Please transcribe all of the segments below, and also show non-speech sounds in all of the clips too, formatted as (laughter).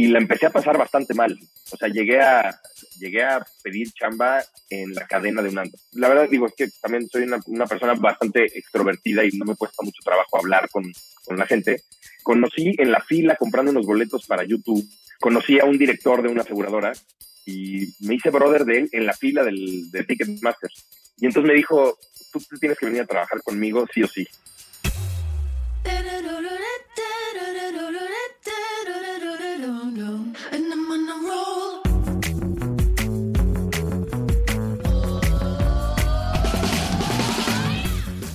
y la empecé a pasar bastante mal. O sea, llegué a, llegué a pedir chamba en la cadena de un ando. La verdad digo, es que también soy una, una persona bastante extrovertida y no me cuesta mucho trabajo hablar con, con la gente. Conocí en la fila comprando unos boletos para YouTube, conocí a un director de una aseguradora y me hice brother de él en la fila del, de Ticketmaster. Y entonces me dijo, tú tienes que venir a trabajar conmigo sí o sí.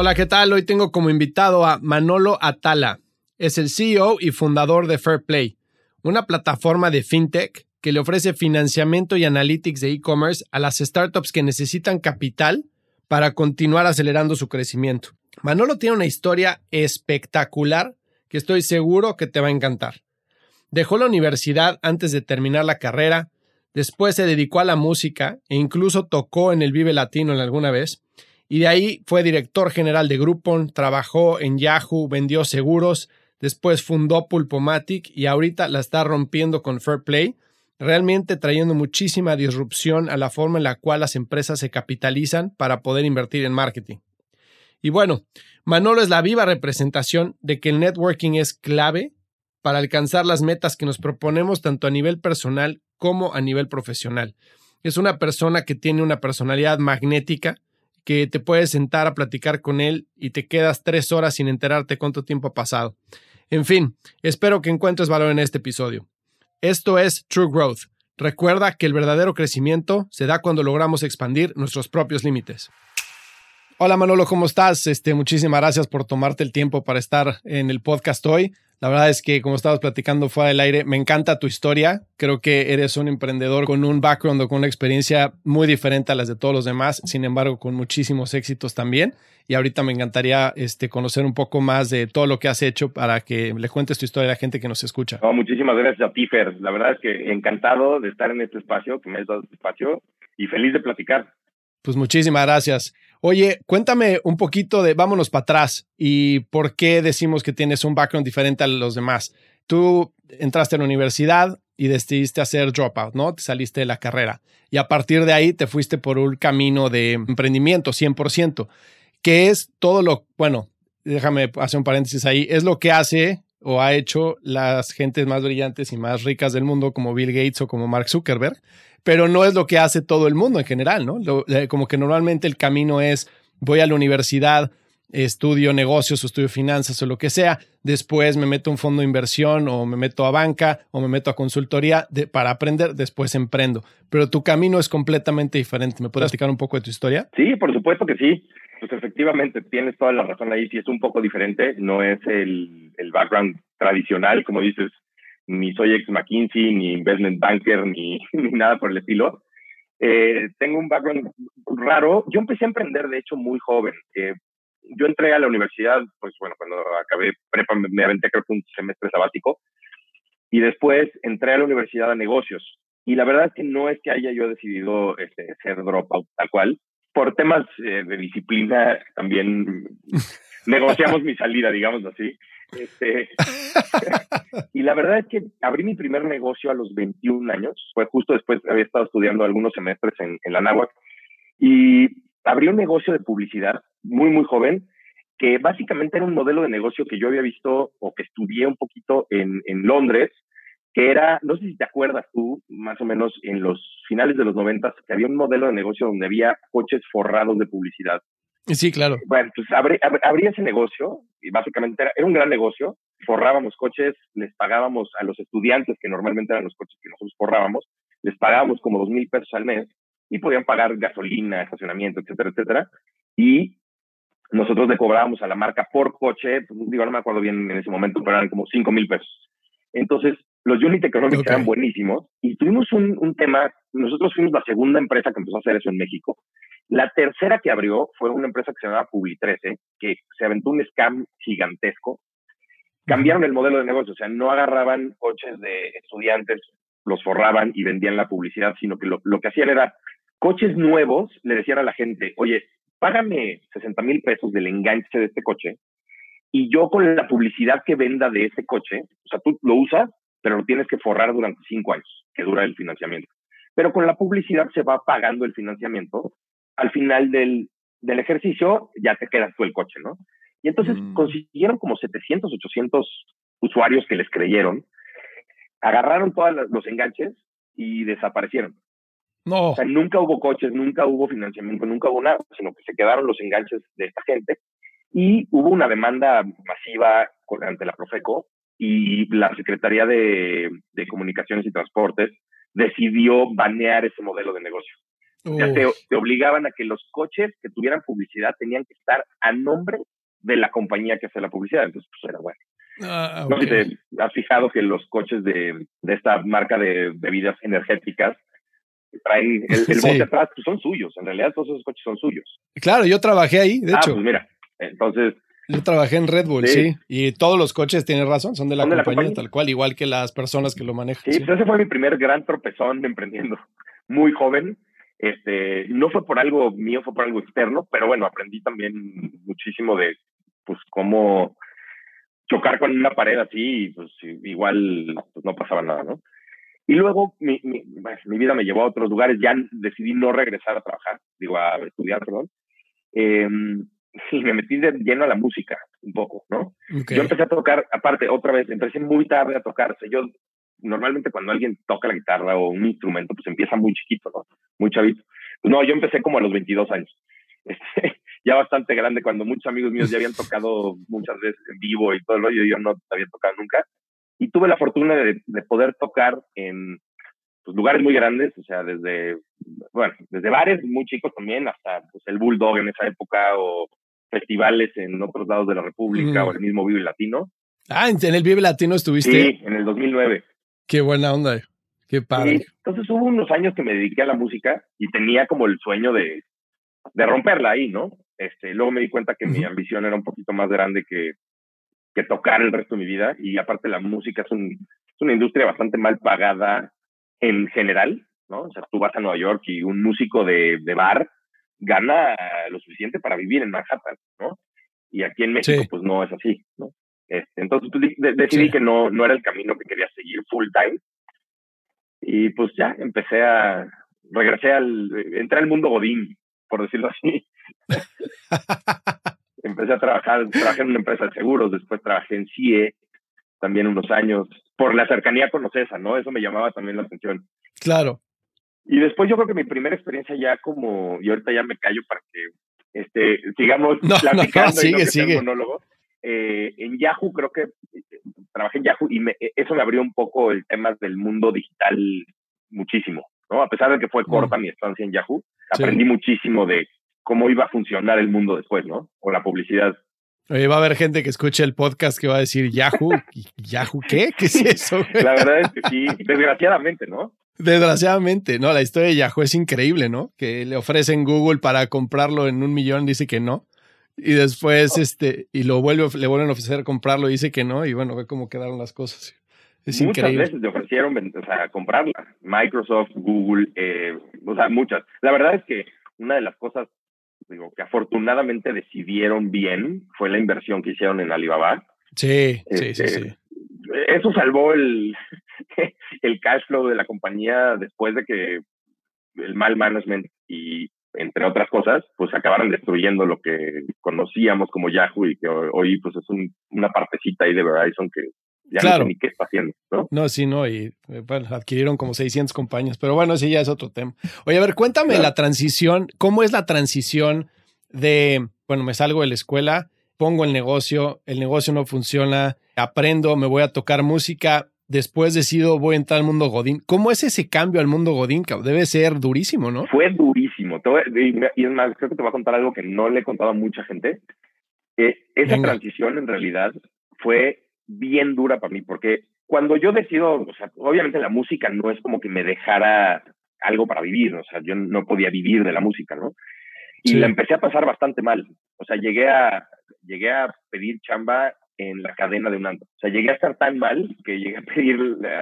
Hola, ¿qué tal? Hoy tengo como invitado a Manolo Atala. Es el CEO y fundador de Fairplay, una plataforma de fintech que le ofrece financiamiento y analytics de e-commerce a las startups que necesitan capital para continuar acelerando su crecimiento. Manolo tiene una historia espectacular que estoy seguro que te va a encantar. Dejó la universidad antes de terminar la carrera, después se dedicó a la música e incluso tocó en el Vive Latino en alguna vez y de ahí fue director general de Groupon, trabajó en Yahoo, vendió seguros, después fundó Pulpomatic y ahorita la está rompiendo con Fair Play, realmente trayendo muchísima disrupción a la forma en la cual las empresas se capitalizan para poder invertir en marketing. Y bueno, Manolo es la viva representación de que el networking es clave para alcanzar las metas que nos proponemos tanto a nivel personal como a nivel profesional. Es una persona que tiene una personalidad magnética, que te puedes sentar a platicar con él y te quedas tres horas sin enterarte cuánto tiempo ha pasado. En fin, espero que encuentres valor en este episodio. Esto es True Growth. Recuerda que el verdadero crecimiento se da cuando logramos expandir nuestros propios límites. Hola Manolo, ¿cómo estás? Este, muchísimas gracias por tomarte el tiempo para estar en el podcast hoy. La verdad es que, como estabas platicando fuera del aire, me encanta tu historia. Creo que eres un emprendedor con un background o con una experiencia muy diferente a las de todos los demás, sin embargo, con muchísimos éxitos también. Y ahorita me encantaría este, conocer un poco más de todo lo que has hecho para que le cuentes tu historia a la gente que nos escucha. muchísimas gracias a ti, Fer. La verdad es que encantado de estar en este espacio, que me has dado este espacio y feliz de platicar. Pues muchísimas gracias. Oye, cuéntame un poquito de vámonos para atrás y por qué decimos que tienes un background diferente a los demás. Tú entraste a la universidad y decidiste hacer dropout, ¿no? Te saliste de la carrera y a partir de ahí te fuiste por un camino de emprendimiento 100%, que es todo lo, bueno, déjame hacer un paréntesis ahí, es lo que hace o ha hecho las gentes más brillantes y más ricas del mundo como Bill Gates o como Mark Zuckerberg, pero no es lo que hace todo el mundo en general, ¿no? como que normalmente el camino es voy a la universidad, estudio negocios o estudio finanzas o lo que sea, después me meto a un fondo de inversión o me meto a banca o me meto a consultoría para aprender, después emprendo. Pero tu camino es completamente diferente. ¿Me puedes explicar un poco de tu historia? Sí, por supuesto que sí. Pues efectivamente, tienes toda la razón ahí, sí es un poco diferente, no es el, el background tradicional, como dices, ni soy ex McKinsey, ni investment banker, ni, (laughs) ni nada por el estilo. Eh, tengo un background raro. Yo empecé a emprender, de hecho, muy joven. Eh, yo entré a la universidad, pues bueno, cuando acabé prepa me, aventé creo que un semestre sabático. Y después entré a la universidad a negocios. Y la verdad es que no es que haya yo decidido este, ser dropout tal cual. Por temas eh, de disciplina también (laughs) negociamos mi salida, digamos así. Este, (laughs) y la verdad es que abrí mi primer negocio a los 21 años. Fue justo después, había estado estudiando algunos semestres en, en la NAWAC. Y abrí un negocio de publicidad muy, muy joven, que básicamente era un modelo de negocio que yo había visto o que estudié un poquito en, en Londres, que era, no sé si te acuerdas tú, más o menos en los finales de los noventas, que había un modelo de negocio donde había coches forrados de publicidad Sí, claro. Bueno, pues abrí, ese negocio y básicamente era, un gran negocio. Forrábamos coches, les pagábamos a los estudiantes, que normalmente eran los coches que nosotros forrábamos, les pagábamos como dos mil pesos al mes y podían pagar gasolina, estacionamiento, etcétera, etcétera. Y nosotros le cobrábamos a la marca por coche, pues, digo, no me acuerdo bien en ese momento, pero eran como cinco mil pesos. Entonces, los unit economics eran buenísimos y tuvimos un, un, tema, nosotros fuimos la segunda empresa que empezó a hacer eso en México. La tercera que abrió fue una empresa que se llamaba Publi 13, que se aventó un scam gigantesco. Cambiaron el modelo de negocio, o sea, no agarraban coches de estudiantes, los forraban y vendían la publicidad, sino que lo, lo que hacían era coches nuevos, le decían a la gente, oye, págame 60 mil pesos del enganche de este coche y yo con la publicidad que venda de ese coche, o sea, tú lo usas, pero lo tienes que forrar durante cinco años, que dura el financiamiento. Pero con la publicidad se va pagando el financiamiento. Al final del, del ejercicio ya te quedas tú el coche, ¿no? Y entonces mm. consiguieron como 700, 800 usuarios que les creyeron, agarraron todos los enganches y desaparecieron. No. O sea, nunca hubo coches, nunca hubo financiamiento, nunca hubo nada, sino que se quedaron los enganches de esta gente y hubo una demanda masiva ante la Profeco y la Secretaría de, Comunicaciones y Transportes decidió banear ese modelo de negocio. Te, obligaban a que los coches que tuvieran publicidad tenían que estar a nombre de la compañía que hace la publicidad. Entonces, pues era bueno. Ah, no sé si te has fijado que los coches de, esta marca de bebidas energéticas traen (laughs) el, el bote atrás, pues son suyos. En realidad, todos esos coches son suyos. Claro, yo trabajé ahí, de ah, hecho. Pues mira, entonces. Yo trabajé en Red Bull, sí. Y todos los coches, tienes razón, son de la, compañía, tal cual, igual que las personas que lo manejan. Sí, ese fue mi primer gran tropezón emprendiendo. Muy joven. Este, no fue por algo mío, fue por algo externo, pero bueno, aprendí también muchísimo de pues cómo chocar con una pared así y pues igual pues, no pasaba nada, ¿no? Y luego mi, mi, mi, vida me llevó a otros lugares, ya decidí no regresar a trabajar, digo, a estudiar, perdón. Eh, y me metí de lleno a la música un poco, ¿no? Yo empecé a tocar, aparte, otra vez, empecé muy tarde a tocarse. Yo, normalmente cuando alguien toca la guitarra o un instrumento, pues empieza muy chiquito, ¿no? Muy chavito. Pues no, yo empecé como a los 22 años. Este, (laughs) ya bastante grande, cuando muchos amigos míos ya habían (laughs) tocado muchas veces en vivo y todo el rollo, yo no había tocado nunca. Y tuve la fortuna de, de poder tocar en pues, lugares muy grandes, o sea, desde, bueno, desde bares muy chicos también hasta pues, el Bulldog en esa época o festivales en otros lados de la República o el mismo Vive Latino. Ah, ¿en el Vive Latino estuviste? Sí, en el 2009. Qué buena onda, qué padre. entonces hubo unos años que me dediqué a la música y tenía como el sueño de, de romperla ahí, ¿no? Este, luego me di cuenta que mi ambición era un poquito más grande que, que tocar el resto de mi vida y aparte la música es, un, es una industria bastante mal pagada en general, ¿no? O sea, tú vas a Nueva York y un músico de, de bar gana lo suficiente para vivir en Manhattan, ¿no? Y aquí en México, pues no es así, ¿no? Este, entonces pues, decidí que no, no era el camino que quería seguir full time. Y pues ya empecé a, regresé al, entré al mundo Godín, por decirlo así. (laughs) empecé a trabajar, trabajé en una empresa de seguros, después trabajé en CIE también unos años, por la cercanía con Ocesa, ¿no? Eso me llamaba también la atención. Claro. Y después yo creo que mi primera experiencia ya como, y ahorita ya me callo para que este, sigamos platicando sigue, sigue. monólogo. Eh, en Yahoo creo que eh, trabajé en Yahoo y eso me abrió un poco el tema del mundo digital muchísimo, ¿no? A pesar de que fue corta mi estancia en Yahoo, aprendí muchísimo de cómo iba a funcionar el mundo después, ¿no? O la publicidad. Oye, va a haber gente que escuche el podcast que va a decir Yahoo. ¿Yahoo qué? ¿Qué es (laughs) eso? La verdad es que sí, desgraciadamente, ¿no? Desgraciadamente, no, la historia de Yahoo es increíble, ¿no? Que le ofrecen Google para comprarlo en un millón, dice que no. Y después, este, y lo vuelve, le vuelven a ofrecer comprarlo, dice que no, y bueno, ve cómo quedaron las cosas. Es muchas increíble. veces te ofrecieron o sea, comprarla. Microsoft, Google, eh, o sea, muchas. La verdad es que una de las cosas digo, que afortunadamente decidieron bien fue la inversión que hicieron en Alibaba. Sí, sí, sí, este, sí. Eso salvó el, (laughs) el cash flow de la compañía después de que el mal management y entre otras cosas, pues acabaron destruyendo lo que conocíamos como Yahoo y que hoy pues es una partecita ahí de Verizon que ya no sé ni qué está haciendo, ¿no? No, sí, no, y bueno, adquirieron como 600 compañías, pero bueno, sí, ya es otro tema. Oye, a ver, cuéntame la transición, ¿cómo es la transición de, bueno, me salgo de la escuela, pongo el negocio, el negocio no funciona, aprendo, me voy a tocar música, después decido voy a entrar al mundo Godín. ¿Cómo es ese cambio al mundo Godín? Debe ser durísimo, ¿no? Fue durísimo. Y es más, creo que te voy a contar algo que no le he contado a mucha gente. Eh, esa transición en realidad fue bien dura para mí, porque cuando yo decido, o sea, obviamente la música no es como que me dejara algo para vivir, o sea, yo no podía vivir de la música, ¿no? Y la empecé a pasar bastante mal. O sea, llegué a, llegué a pedir chamba en la cadena de un antro. O sea, llegué a estar tan mal que llegué a pedir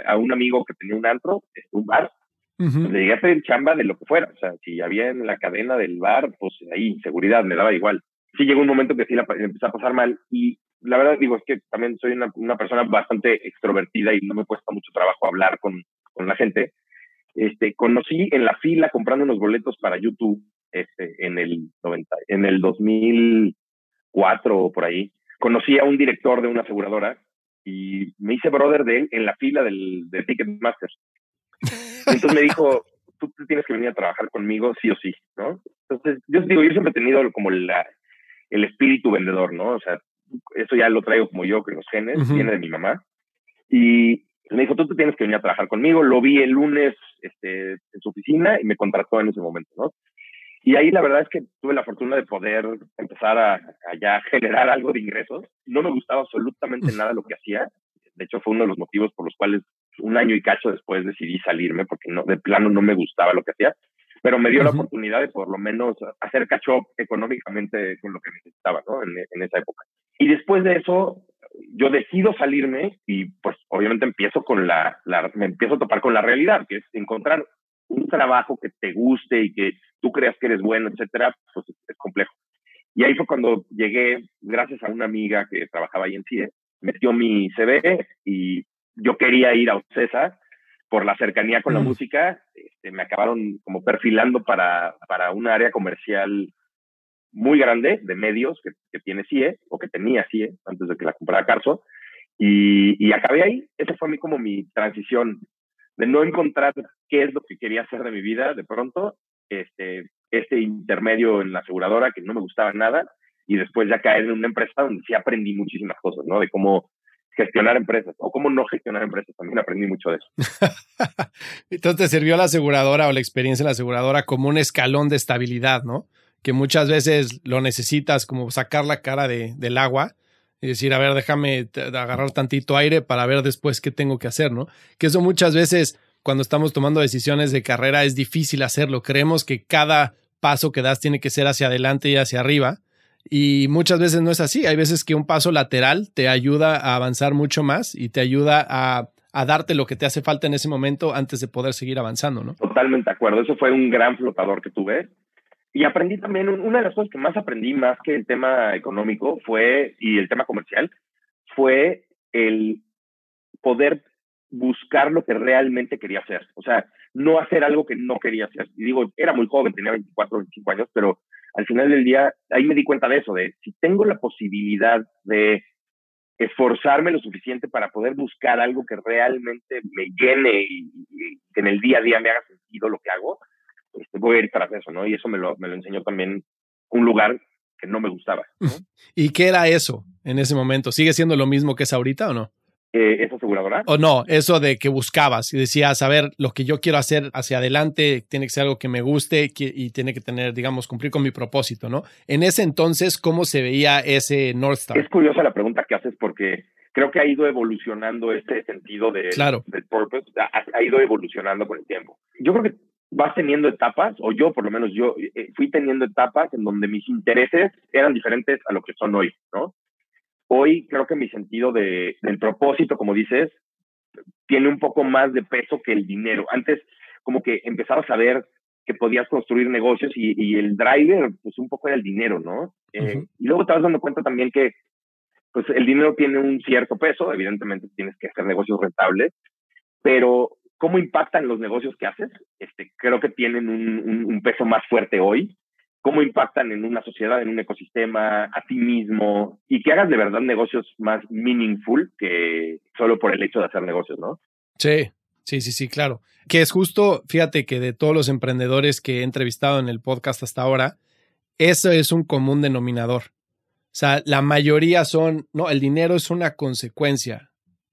a un amigo que tenía un antro, un bar, le llegué a pedir chamba de lo que fuera. O sea, si había en la cadena del bar, pues ahí, seguridad, me daba igual. Sí llegó un momento que sí la empecé a pasar mal y la verdad digo, es que también soy una, una, persona bastante extrovertida y no me cuesta mucho trabajo hablar con, con la gente. Este, conocí en la fila comprando unos boletos para YouTube este, en, el 90, en el 2004 o por ahí. Conocí a un director de una aseguradora y me hice brother de él en la fila del, de Ticketmaster. Entonces me dijo, tú tienes que venir a trabajar conmigo sí o sí, ¿no? Entonces, yo digo, yo siempre he tenido como la, el espíritu vendedor, ¿no? O sea, eso ya lo traigo como yo, que los genes, viene de mi mamá. Y me dijo, tú, tú tienes que venir a trabajar conmigo. Lo vi el lunes este, en su oficina y me contrató en ese momento, ¿no? Y ahí la verdad es que tuve la fortuna de poder empezar a, ya generar algo de ingresos. No me gustaba absolutamente nada lo que hacía. De hecho, fue uno de los motivos por los cuales un año y cacho después decidí salirme porque no, de plano no me gustaba lo que hacía. Pero me dio la oportunidad de por lo menos hacer catch económicamente con lo que necesitaba, ¿no? En, en esa época. Y después de eso, yo decido salirme y pues obviamente empiezo con la, me empiezo a topar con la realidad, que es encontrar un trabajo que te guste y que tú creas que eres bueno, etcétera, pues es, complejo. Y ahí fue cuando llegué, gracias a una amiga que trabajaba ahí en CIE, metió mi CV y yo quería ir a Ocesa por la cercanía con la música, este, me acabaron como perfilando para, para un área comercial muy grande de medios que, que, tiene CIE o que tenía CIE antes de que la comprara Carso y, y acabé ahí. Esa fue a mí como mi transición de no encontrar qué es lo que quería hacer de mi vida de pronto, este, este intermedio en la aseguradora que no me gustaba nada y después ya caer en una empresa donde sí aprendí muchísimas cosas, ¿no? De cómo gestionar empresas o cómo no gestionar empresas. También aprendí mucho de eso. (laughs) Entonces te sirvió la aseguradora o la experiencia en la aseguradora como un escalón de estabilidad, ¿no? Que muchas veces lo necesitas como sacar la cara de, del agua y decir, a ver, déjame agarrar tantito aire para ver después qué tengo que hacer, ¿no? Que eso muchas veces cuando estamos tomando decisiones de carrera es difícil hacerlo. Creemos que cada paso que das tiene que ser hacia adelante y hacia arriba. Y muchas veces no es así. Hay veces que un paso lateral te ayuda a avanzar mucho más y te ayuda a, a darte lo que te hace falta en ese momento antes de poder seguir avanzando, ¿no? Totalmente de acuerdo. Eso fue un gran flotador que tuve y aprendí también, una de las cosas que más aprendí, más que el tema económico, fue, y el tema comercial, fue el poder buscar lo que realmente quería hacer. O sea, no hacer algo que no quería hacer. Y digo, era muy joven, tenía 24, 25 años, pero al final del día, ahí me di cuenta de eso, de si tengo la posibilidad de esforzarme lo suficiente para poder buscar algo que realmente me llene y, que en el día a día me haga sentido lo que hago, este, voy a ir tras eso, ¿no? Y eso me lo, me lo enseñó también un lugar que no me gustaba. (laughs) ¿Y qué era eso en ese momento? ¿Sigue siendo lo mismo que es ahorita o no? Eh, ¿Esa aseguradora? O no, eso de que buscabas y decías, a ver, lo que yo quiero hacer hacia adelante tiene que ser algo que me guste y tiene que tener, digamos, cumplir con mi propósito, ¿no? En ese entonces, ¿cómo se veía ese North Star? Es curiosa la pregunta que haces porque creo que ha ido evolucionando este sentido de, claro. del purpose, ha, ha, ido evolucionando con el tiempo. Yo creo que vas teniendo etapas, o yo por lo menos yo eh, fui teniendo etapas en donde mis intereses eran diferentes a lo que son hoy, ¿no? Hoy creo que mi sentido de, del propósito, como dices, tiene un poco más de peso que el dinero. Antes como que empezabas a ver que podías construir negocios y, y el driver, pues un poco era el dinero, ¿no? Eh, y luego te vas dando cuenta también que pues el dinero tiene un cierto peso, evidentemente tienes que hacer negocios rentables, pero cómo impactan los negocios que haces, este, creo que tienen un, un, peso más fuerte hoy. Cómo impactan en una sociedad, en un ecosistema, a ti mismo, y que hagas de verdad negocios más meaningful que solo por el hecho de hacer negocios, ¿no? Sí, sí, sí, sí, claro. Que es justo, fíjate que de todos los emprendedores que he entrevistado en el podcast hasta ahora, eso es un común denominador. O sea, la mayoría son, no, el dinero es una consecuencia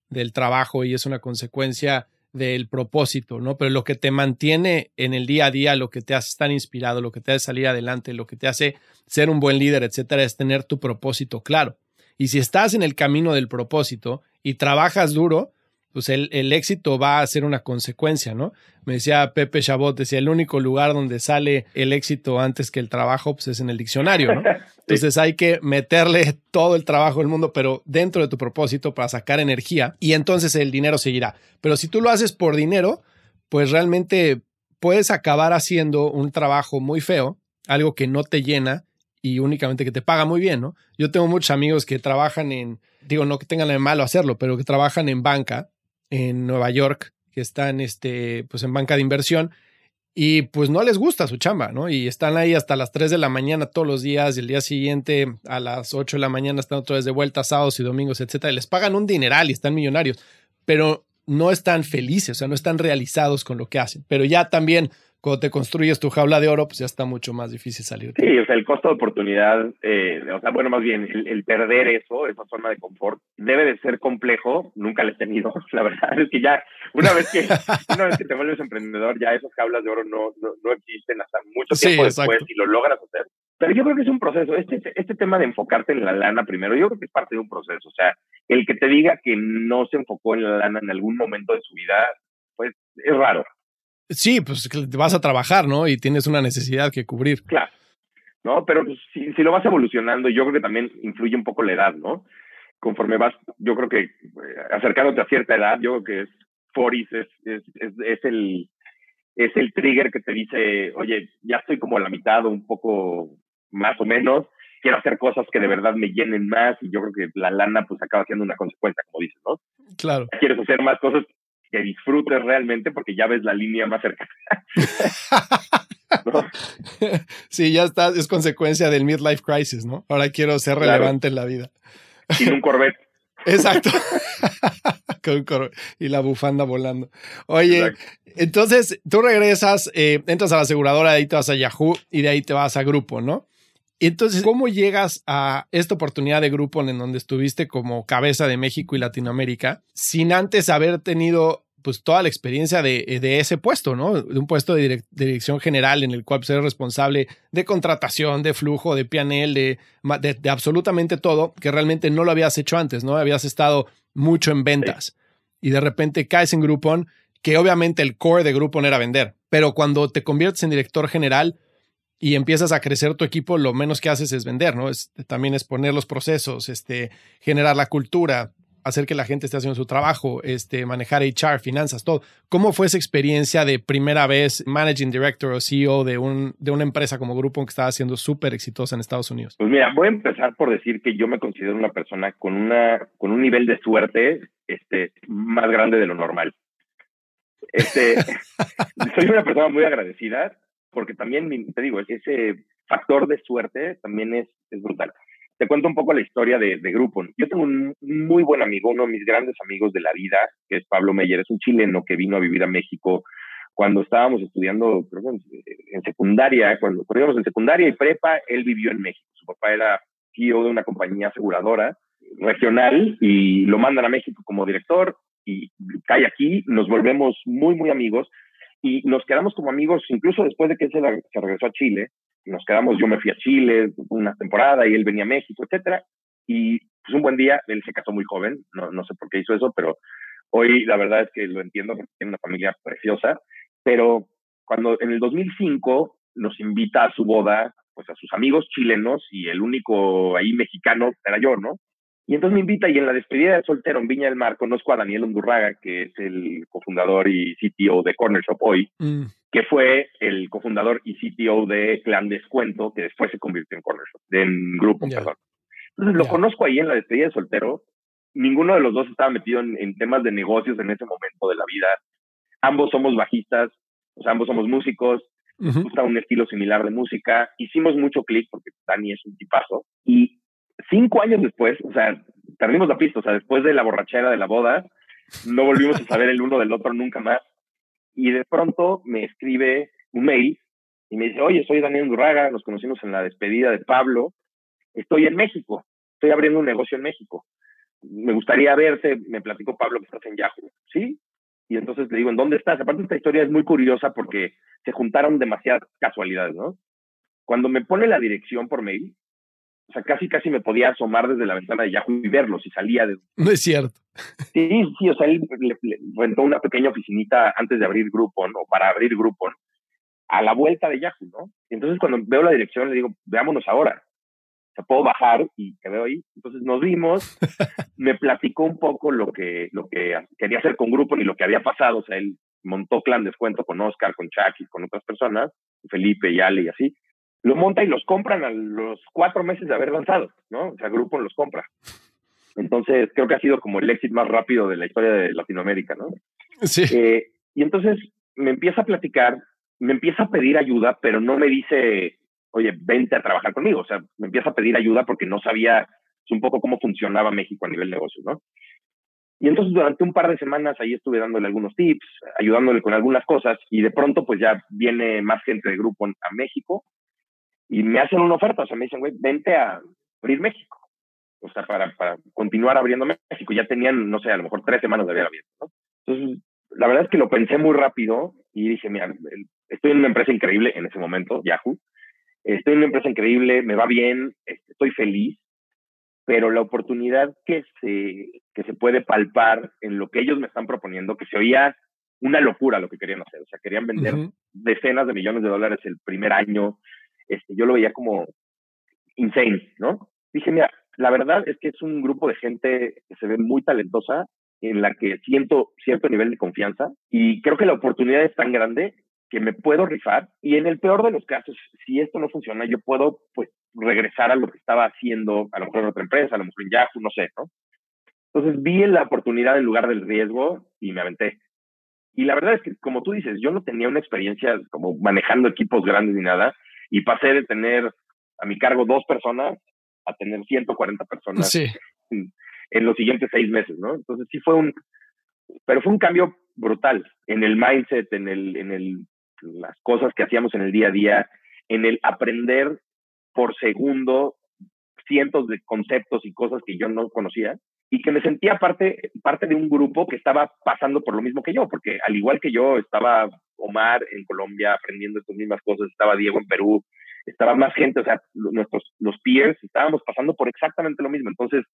del trabajo y es una consecuencia del propósito, ¿no? Pero lo que te mantiene en el día a día, lo que te hace estar inspirado, lo que te hace salir adelante, lo que te hace ser un buen líder, etcétera, es tener tu propósito claro. Y si estás en el camino del propósito y trabajas duro, pues el, el, éxito va a ser una consecuencia, ¿no? Me decía Pepe Chabot, decía, el único lugar donde sale el éxito antes que el trabajo, pues es en el diccionario, ¿no? (laughs) Entonces hay que meterle todo el trabajo del mundo, pero dentro de tu propósito para sacar energía y entonces el dinero seguirá. Pero si tú lo haces por dinero, pues realmente puedes acabar haciendo un trabajo muy feo, algo que no te llena y únicamente que te paga muy bien, ¿no? Yo tengo muchos amigos que trabajan en, digo, no que tengan de malo hacerlo, pero que trabajan en banca en Nueva York que están este, pues en banca de inversión y pues no les gusta su chamba, ¿no? Y están ahí hasta las 3 de la mañana todos los días y el día siguiente a las 8 de la mañana están otra vez de vuelta, sábados y domingos, etcétera. Y les pagan un dineral y están millonarios, pero no están felices, o sea, no están realizados con lo que hacen. Pero ya también cuando te construyes tu jaula de oro, pues ya está mucho más difícil salir. Sí, o sea, el costo de oportunidad, eh, o sea, bueno, más bien, el, perder eso, esa zona de confort, debe de ser complejo. Nunca lo he tenido. (laughs) La verdad es que ya, una vez que, (laughs) una vez que te vuelves emprendedor, ya esas jaulas de oro no, no, existen hasta mucho tiempo después y lo logras hacer. Pero yo creo que es un proceso. Este, este tema de enfocarte en la lana primero, yo creo que es parte de un proceso. O sea, el que te diga que no se enfocó en la lana en algún momento de su vida, pues es raro. Sí, pues vas a trabajar, ¿no? Y tienes una necesidad que cubrir. Claro. ¿No? Pero pues, si, si, lo vas evolucionando, yo creo que también influye un poco la edad, ¿no? Conforme vas, yo creo que eh, acercándote a cierta edad, yo creo que es Foris es, es, es, el, es el trigger que te dice, oye, ya estoy como a la mitad o un poco más o menos, quiero hacer cosas que de verdad me llenen más y yo creo que la lana pues acaba siendo una consecuencia, como dices, ¿no? Claro. Quieres hacer más cosas que disfrutes realmente porque ya ves la línea más cercana. (laughs) Sí, ya está, es consecuencia del midlife crisis, ¿no? Ahora quiero ser relevante en la vida. Sin un Corvette. (laughs) Exacto. (laughs) y la bufanda volando. Oye, entonces tú regresas, eh, entras a la aseguradora, de ahí te vas a Yahoo y de ahí te vas a Grupo, ¿no? Entonces, ¿cómo llegas a esta oportunidad de grupo en donde estuviste como cabeza de México y Latinoamérica sin antes haber tenido pues toda la experiencia de, ese puesto, ¿no? De un puesto de, dirección general en el cual pues, eres responsable de contratación, de flujo, de PNL, de, de, absolutamente todo, que realmente no lo habías hecho antes, ¿no? Habías estado mucho en ventas y de repente caes en Groupon, que obviamente el core de Groupon era vender, pero cuando te conviertes en director general, y empiezas a crecer tu equipo, lo menos que haces es vender, ¿no? Es, también es poner los procesos, este, generar la cultura, hacer que la gente esté haciendo su trabajo, este, manejar HR, finanzas, todo. ¿Cómo fue esa experiencia de primera vez managing director o CEO de, un, de una empresa como Grupo que estaba siendo súper exitosa en Estados Unidos? Pues mira, voy a empezar por decir que yo me considero una persona con, una, con un nivel de suerte este, más grande de lo normal. Este, (laughs) soy una persona muy agradecida porque también, te digo, ese factor de suerte también es, es brutal. Te cuento un poco la historia de, de Groupon. Yo tengo un muy buen amigo, uno de mis grandes amigos de la vida, que es Pablo Meyer, es un chileno que vino a vivir a México cuando estábamos estudiando, creo en, secundaria, cuando, íbamos en secundaria y prepa, él vivió en México. Su papá era CEO de una compañía aseguradora regional y lo mandan a México como director y cae aquí, nos volvemos muy, muy amigos y nos quedamos como amigos incluso después de que él se, regresó a Chile. Nos quedamos, yo me fui a Chile una temporada y él venía a México, etcétera. Y pues un buen día, él se casó muy joven, no, no sé por qué hizo eso, pero hoy la verdad es que lo entiendo porque tiene una familia preciosa. Pero cuando en el 2005 nos invita a su boda, pues a sus amigos chilenos y el único ahí mexicano era yo, ¿no? Y entonces me invita y en la despedida de soltero en Viña del Mar conozco a Daniel Undurraga, que es el cofundador y CTO de Corner Shop hoy, mm. que fue el cofundador y CTO de Clan Descuento, que después se convirtió en Corner Shop, en Grupo, perdón. Entonces lo conozco ahí en la despedida de soltero. Ninguno de los dos estaba metido en, temas de negocios en ese momento de la vida. Ambos somos bajistas, o sea, ambos somos músicos, nos gusta un estilo similar de música. Hicimos mucho clic porque Dani es un tipazo. Y cinco años después, o sea, perdimos la pista, o sea, después de la borrachera de la boda, no volvimos a saber el uno del otro nunca más. Y de pronto me escribe un mail y me dice, oye, soy Daniel Durraga, nos conocimos en la despedida de Pablo, estoy en México, estoy abriendo un negocio en México. Me gustaría verte, me platicó Pablo que estás en Yahoo, ¿sí? Y entonces le digo, ¿en dónde estás? Aparte, esta historia es muy curiosa porque se juntaron demasiadas casualidades, ¿no? Cuando me pone la dirección por mail, o sea, casi casi me podía asomar desde la ventana de Yahoo y verlo si salía de... No es cierto. Sí, sí, o sea, él le, rentó una pequeña oficinita antes de abrir Groupon o para abrir Groupon a la vuelta de Yahoo, ¿no? Y entonces cuando veo la dirección le digo, veámonos ahora. O sea, puedo bajar y te veo ahí. Entonces nos vimos, me platicó un poco lo que, lo que quería hacer con Groupon y lo que había pasado. O sea, él montó clan descuento con Oscar, con Chuck y con otras personas, Felipe y Ale y así lo monta y los compran a los cuatro meses de haber lanzado, ¿no? O sea, Grupo los compra. Entonces, creo que ha sido como el éxito más rápido de la historia de Latinoamérica, ¿no? Sí. Eh, y entonces me empieza a platicar, me empieza a pedir ayuda, pero no me dice, oye, vente a trabajar conmigo. O sea, me empieza a pedir ayuda porque no sabía un poco cómo funcionaba México a nivel negocio, ¿no? Y entonces durante un par de semanas ahí estuve dándole algunos tips, ayudándole con algunas cosas y de pronto pues ya viene más gente de grupo a México y me hacen una oferta, o sea, me dicen, güey, vente a abrir México, o sea, para, para continuar abriendo México. Ya tenían, no sé, a lo mejor tres semanas de haber abierto, ¿no? Entonces, la verdad es que lo pensé muy rápido y dije, mira, estoy en una empresa increíble en ese momento, Yahoo, estoy en una empresa increíble, me va bien, este, estoy feliz, pero la oportunidad que se, que se puede palpar en lo que ellos me están proponiendo, que se oía una locura lo que querían hacer, o sea, querían vender decenas de millones de dólares el primer año, este, yo lo veía como insane, ¿no? Dije, mira, la verdad es que es un grupo de gente que se ve muy talentosa, en la que siento cierto nivel de confianza y creo que la oportunidad es tan grande que me puedo rifar y en el peor de los casos, si esto no funciona, yo puedo pues regresar a lo que estaba haciendo, a lo mejor en otra empresa, a lo mejor en Yahoo, no sé, ¿no? Entonces vi la oportunidad en lugar del riesgo y me aventé. Y la verdad es que, como tú dices, yo no tenía una experiencia como manejando equipos grandes ni nada, y pasé de tener a mi cargo dos personas a tener 140 personas en, los siguientes seis meses, ¿no? Entonces sí fue un, pero fue un cambio brutal en el mindset, en el, en el, las cosas que hacíamos en el día a día, en el aprender por segundo cientos de conceptos y cosas que yo no conocía y que me sentía parte, parte de un grupo que estaba pasando por lo mismo que yo, porque al igual que yo estaba Omar en Colombia aprendiendo estas mismas cosas, estaba Diego en Perú, estaba más gente, o sea, nuestros, los peers, estábamos pasando por exactamente lo mismo. Entonces,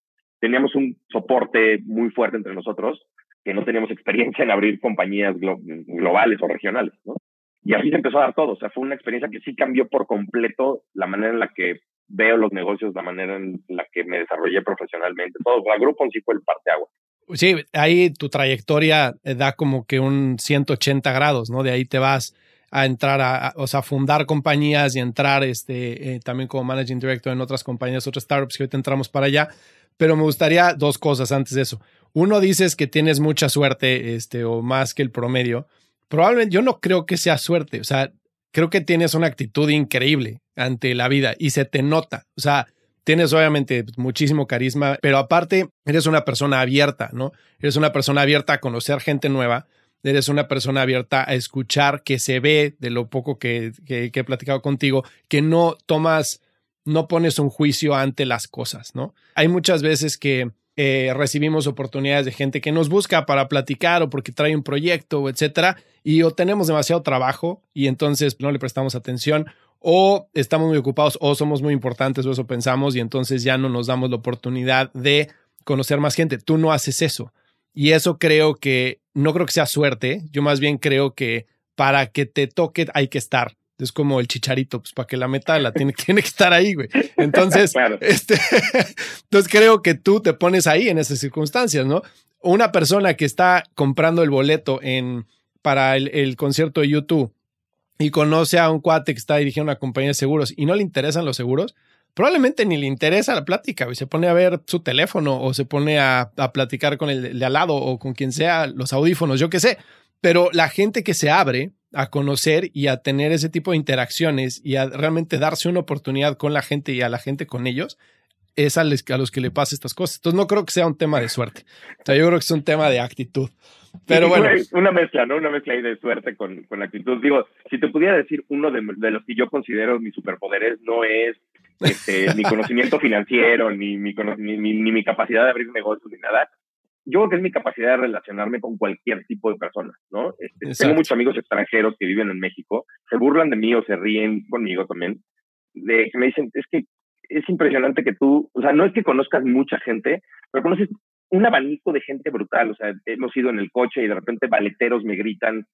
teníamos un soporte muy fuerte entre nosotros, que no teníamos experiencia en abrir compañías globales o regionales, ¿no? Y así se empezó a dar todo, o sea, fue una experiencia que sí cambió por completo la manera en la que veo los negocios, la manera en la que me desarrollé profesionalmente, todo. La Grupo sí fue el agua. Sí, ahí tu trayectoria eh, da como que un 180 grados, ¿no? De ahí te vas a entrar a, o sea, fundar compañías y entrar este, eh, también como managing director en otras compañías, otras startups que ahorita entramos para allá. Pero me gustaría dos cosas antes de eso. Uno, dices que tienes mucha suerte, este, o más que el promedio. Probablemente yo no creo que sea suerte. O sea, creo que tienes una actitud increíble ante la vida y se te nota. O sea, tienes obviamente muchísimo carisma, pero aparte eres una persona abierta, ¿no? Eres una persona abierta a conocer gente nueva, eres una persona abierta a escuchar que se ve de lo poco que, que, he platicado contigo, que no tomas, no pones un juicio ante las cosas, ¿no? Hay muchas veces que eh, recibimos oportunidades de gente que nos busca para platicar o porque trae un proyecto, etcétera, y o tenemos demasiado trabajo y entonces no le prestamos atención o estamos muy ocupados o somos muy importantes o eso pensamos y entonces ya no nos damos la oportunidad de conocer más gente. Tú no haces eso. Y eso creo que, no creo que sea suerte, yo más bien creo que para que te toque hay que estar. Es como el chicharito, pues para que la meta la tiene, (laughs) tiene que estar ahí, güey. Entonces, (laughs) este, (laughs) entonces creo que tú te pones ahí en esas circunstancias, ¿no? Una persona que está comprando el boleto en, para el, concierto de YouTube y conoce a un cuate que está dirigiendo una compañía de seguros y no le interesan los seguros, probablemente ni le interesa la plática, y se pone a ver su teléfono o se pone a, a platicar con el de al lado o con quien sea, los audífonos, yo qué sé. Pero la gente que se abre a conocer y a tener ese tipo de interacciones y a realmente darse una oportunidad con la gente y a la gente con ellos, es a, los que le pasa estas cosas. Entonces no creo que sea un tema de suerte. O sea, yo creo que es un tema de actitud. Pero bueno. Una mezcla, ¿no? Una mezcla ahí de suerte con, con actitud. Digo, si te pudiera decir uno de, los que yo considero mis superpoderes, no es este, mi conocimiento financiero, ni mi, ni, ni, mi capacidad de abrir negocios, ni nada. Yo creo que es mi capacidad de relacionarme con cualquier tipo de persona, ¿no? Este, tengo muchos amigos extranjeros que viven en México, se burlan de mí o se ríen conmigo también, de que me dicen, es que es impresionante que tú, o sea, no es que conozcas mucha gente, pero conoces un abanico de gente brutal. O sea, hemos ido en el coche y de repente valeteros me gritan,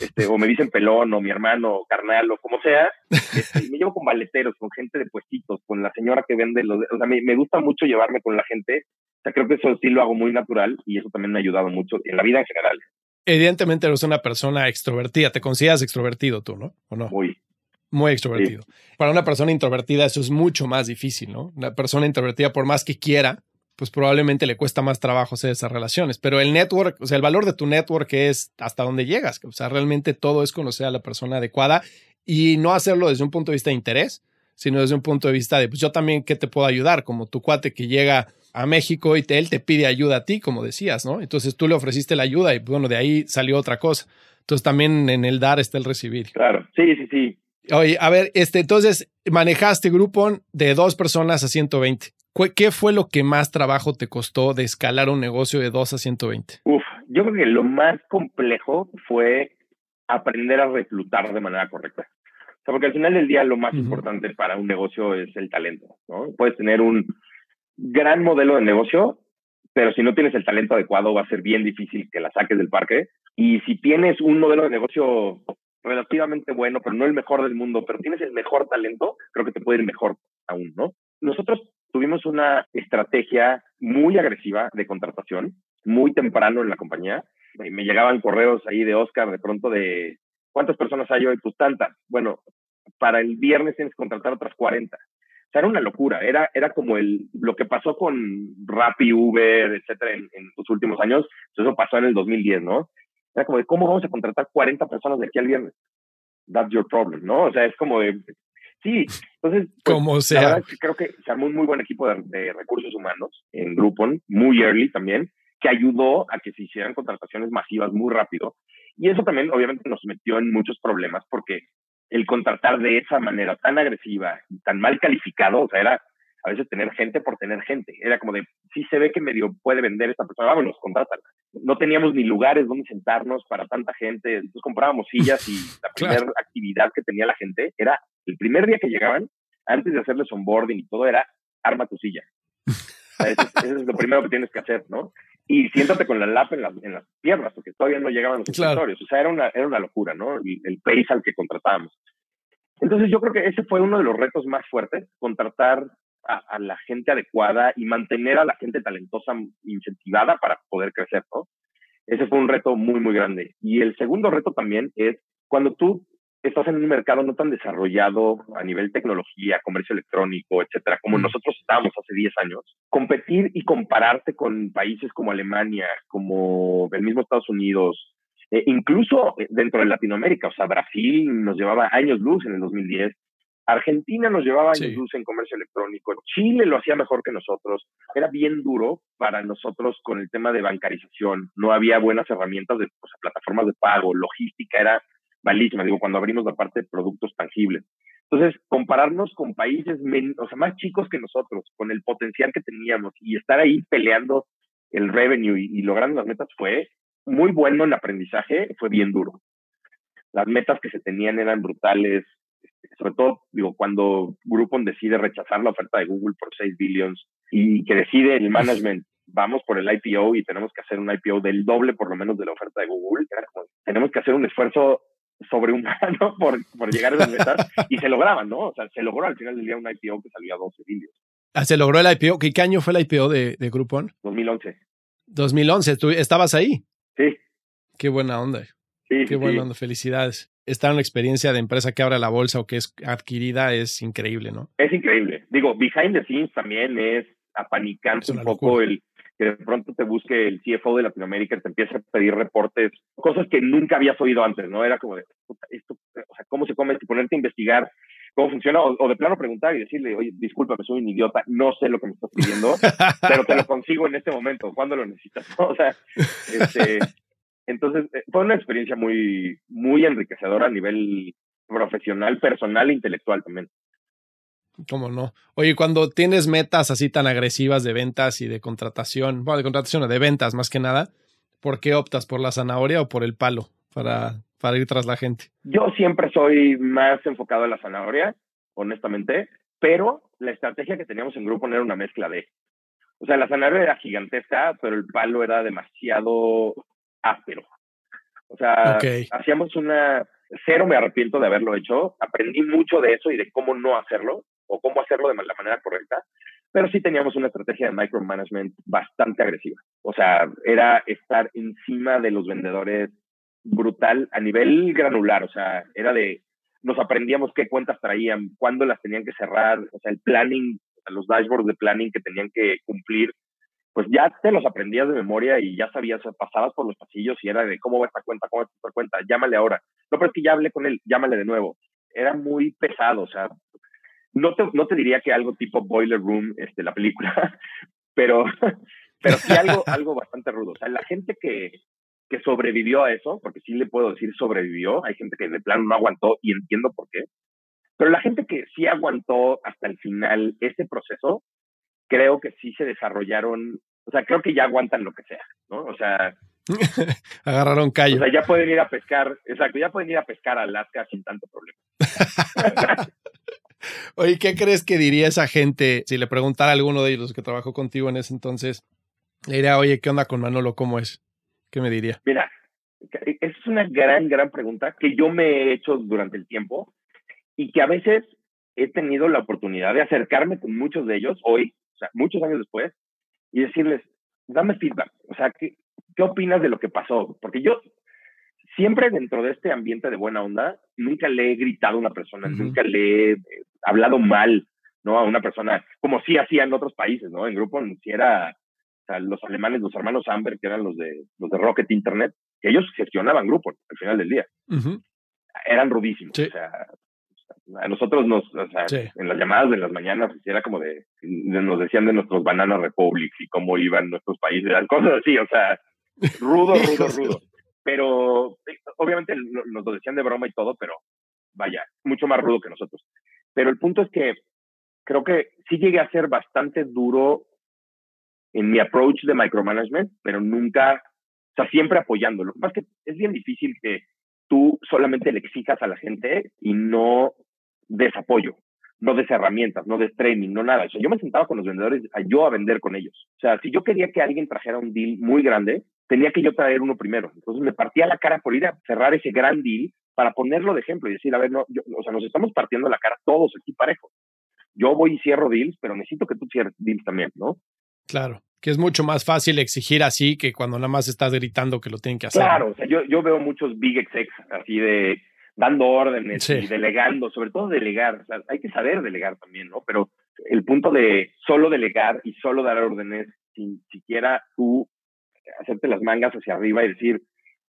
este, o me dicen pelón, o mi hermano, o carnal, o como sea. Este, me llevo con valeteros, con gente de puestitos, con la señora que vende los. O sea, me, me, gusta mucho llevarme con la gente. Sea, creo que eso sí lo hago muy natural y eso también me ha ayudado mucho en la vida en general. Evidentemente eres una persona extrovertida. ¿Te consideras extrovertido tú, no? ¿O no? Muy. Muy extrovertido. Para una persona introvertida eso es mucho más difícil, ¿no? Una persona introvertida, por más que quiera, pues probablemente le cuesta más trabajo hacer esas relaciones. Pero el network, o sea, el valor de tu network es hasta dónde llegas. O sea, realmente todo es conocer a la persona adecuada y no hacerlo desde un punto de vista de interés, sino desde un punto de vista de, pues yo también, ¿qué te puedo ayudar? Como tu cuate que llega a México y él te pide ayuda a ti, como decías, ¿no? Entonces tú le ofreciste la ayuda y bueno, de ahí salió otra cosa. Entonces también en el dar está el recibir. Claro, sí, sí, sí. Oye, a ver, este, entonces manejaste Groupon de dos personas a 120. ¿Qué fue lo que más trabajo te costó de escalar un negocio de dos a 120? Uf, yo creo que lo más complejo fue aprender a reclutar de manera correcta. O sea, porque al final del día lo más importante para un negocio es el talento, ¿no? Puedes tener un gran modelo de negocio, pero si no tienes el talento adecuado va a ser bien difícil que la saques del parque. Y si tienes un modelo de negocio relativamente bueno, pero no el mejor del mundo, pero tienes el mejor talento, creo que te puede ir mejor aún, ¿no? Nosotros tuvimos una estrategia muy agresiva de contratación, muy temprano en la compañía. Me llegaban correos ahí de Oscar de pronto de ¿cuántas personas hay hoy? Pues tantas. Bueno, para el viernes tienes que contratar otras 40. Sea, era una locura. Era, era como el, lo que pasó con Rappi, Uber, etcétera, en, en los últimos años. Eso pasó en el 2010, ¿no? Era como de, ¿cómo vamos a contratar 40 personas de aquí al viernes? That's your problem, ¿no? O sea, es como de, sí, entonces, pues, como sea. creo que se armó un muy buen equipo de, recursos humanos en Groupon, muy early también, que ayudó a que se hicieran contrataciones masivas muy rápido. Y eso también, obviamente, nos metió en muchos problemas porque el contratar de esa manera tan agresiva y tan mal calificado, o sea, era a veces tener gente por tener gente. Era como de, sí se ve que medio puede vender esta persona, vámonos, contrátala. No teníamos ni lugares donde sentarnos para tanta gente, entonces comprábamos sillas y (laughs) la primera actividad que tenía la gente era, el primer día que llegaban, antes de hacerles onboarding y todo, era, arma tu silla. eso, es lo primero que tienes que hacer, ¿no? Y siéntate con la lap en, en las piernas, porque todavía no llegaban los escritorios. O sea, era una, era una locura, ¿no? El, el pace al que contratábamos. Entonces yo creo que ese fue uno de los retos más fuertes, contratar a, la gente adecuada y mantener a la gente talentosa incentivada para poder crecer, ¿no? Ese fue un reto muy, muy grande. Y el segundo reto también es cuando tú estás en un mercado no tan desarrollado a nivel tecnología, comercio electrónico, etcétera, como nosotros estábamos hace 10 años, competir y compararte con países como Alemania, como el mismo Estados Unidos, eh, incluso dentro de Latinoamérica, o sea, Brasil nos llevaba años luz en el 2010, Argentina nos llevaba años luz en comercio electrónico, Chile lo hacía mejor que nosotros, era bien duro para nosotros con el tema de bancarización, no había buenas herramientas de plataformas de pago, logística era malísima, digo, cuando abrimos la parte de productos tangibles. Entonces, compararnos con países o sea, más chicos que nosotros, con el potencial que teníamos y estar ahí peleando el revenue y, y logrando las metas fue muy bueno en aprendizaje, fue bien duro. Las metas que se tenían eran brutales, sobre todo, digo, cuando Groupon decide rechazar la oferta de Google por 6 billions y que decide el management, vamos por el IPO y tenemos que hacer un IPO del doble por lo menos de la oferta de Google, tenemos que hacer un esfuerzo sobrehumano (laughs) por, por llegar a esas metas (laughs) y se lograban, ¿no? O sea, se logró al final del día un IPO que salía a 12 billions. Ah, se logró el IPO. ¿Qué, año fue el IPO de, de Groupon? 2011. 2011, ¿tú estabas ahí? Sí. Qué buena onda. Sí, Qué buena onda, felicidades estar en la experiencia de empresa que abre la bolsa o que es adquirida es increíble, ¿no? Es increíble. Digo, behind the scenes también es apanicante un poco el que de pronto te busque el CFO de Latinoamérica, te empieza a pedir reportes, cosas que nunca habías oído antes, ¿no? Era como de, esto, o sea, ¿cómo se come? Y ponerte a investigar cómo funciona, o, de plano preguntar y decirle, oye, discúlpame, soy un idiota, no sé lo que me estás pidiendo, (laughs) pero te lo consigo en este momento, ¿cuándo lo necesitas? O sea, este, entonces eh, fue una experiencia muy, muy enriquecedora a nivel profesional, personal e intelectual también. ¿Cómo no? Oye, cuando tienes metas así tan agresivas de ventas y de contratación, bueno, de contratación o de ventas más que nada, ¿por qué optas por la zanahoria o por el palo para, para ir tras la gente? Yo siempre soy más enfocado en la zanahoria, honestamente, pero la estrategia que teníamos en grupo no era una mezcla de. O sea, la zanahoria era gigantesca, pero el palo era demasiado áspero. O sea, hacíamos una. Cero me arrepiento de haberlo hecho. Aprendí mucho de eso y de cómo no hacerlo o cómo hacerlo de la manera correcta. Pero sí teníamos una estrategia de micromanagement bastante agresiva. O sea, era estar encima de los vendedores brutal a nivel granular, o sea, era de, nos aprendíamos qué cuentas traían, cuándo las tenían que cerrar, o sea, el planning, los dashboards de planning que tenían que cumplir, pues ya te los aprendías de memoria y ya sabías, pasabas por los pasillos y era de cómo va esta cuenta, cómo va esta cuenta, llámale ahora. No, pero es que ya hablé con él, llámale de nuevo. Era muy pesado, o sea, no te, no te diría que algo tipo Boiler Room, este, la película, (laughs) pero, (laughs) pero sí algo, (laughs) algo bastante rudo. O sea, la gente que, que sobrevivió a eso, porque sí le puedo decir sobrevivió, hay gente que de plano no aguantó y entiendo por qué, pero la gente que sí aguantó hasta el final este proceso, creo que sí se desarrollaron, o sea, creo que ya aguantan lo que sea, ¿no? O sea... Agarraron callo. O sea, ya pueden ir a pescar, exacto, ya pueden ir a pescar a Alaska sin tanto problema. Oye, ¿qué crees que diría esa gente si le preguntara a alguno de ellos que trabajó contigo en ese entonces? Le diría, oye, ¿qué onda con Manolo? ¿Cómo es? ¿Qué me diría? Mira, es una gran, gran pregunta que yo me he hecho durante el tiempo y que a veces he tenido la oportunidad de acercarme con muchos de ellos hoy, o sea, muchos años después, y decirles, dame feedback, o sea, ¿qué, qué opinas de lo que pasó? Porque yo siempre dentro de este ambiente de buena onda, nunca le he gritado a una persona, nunca le he eh, hablado mal, ¿no? A una persona, como sí hacía en otros países, ¿no? En grupo, si era o sea, los alemanes, los hermanos Amber, que eran los de, los de Rocket Internet, que ellos gestionaban grupos al final del día. Eran rudísimos. O sea, a nosotros nos, o sea, en las llamadas de las mañanas, era como de, nos decían de nuestros Banana Republics y cómo iban nuestros países, cosas así, o sea, rudo, rudo, (laughs) rudo. Pero obviamente nos lo decían de broma y todo, pero vaya, mucho más rudo que nosotros. Pero el punto es que creo que sí llegué a ser bastante duro en mi approach de micromanagement, pero nunca, o sea, siempre apoyándolo. Lo que pasa es que es bien difícil que tú solamente le exijas a la gente y no des apoyo, no des herramientas, no des training, no nada. O sea, yo me sentaba con los vendedores a yo a vender con ellos. O sea, si yo quería que alguien trajera un deal muy grande, tenía que yo traer uno primero. Entonces me partía la cara por ir a cerrar ese gran deal para ponerlo de ejemplo y decir, a ver, no, o sea, nos estamos partiendo la cara todos aquí parejos. Yo voy y cierro deals, pero necesito que tú cierres deals también, ¿no? Claro, que es mucho más fácil exigir así que cuando nada más estás gritando que lo tienen que hacer. Claro, o sea, yo, yo veo muchos big execs así de dando órdenes y delegando, sobre todo delegar. O sea, hay que saber delegar también, ¿no? Pero el punto de solo delegar y solo dar órdenes sin siquiera tú hacerte las mangas hacia arriba y decir,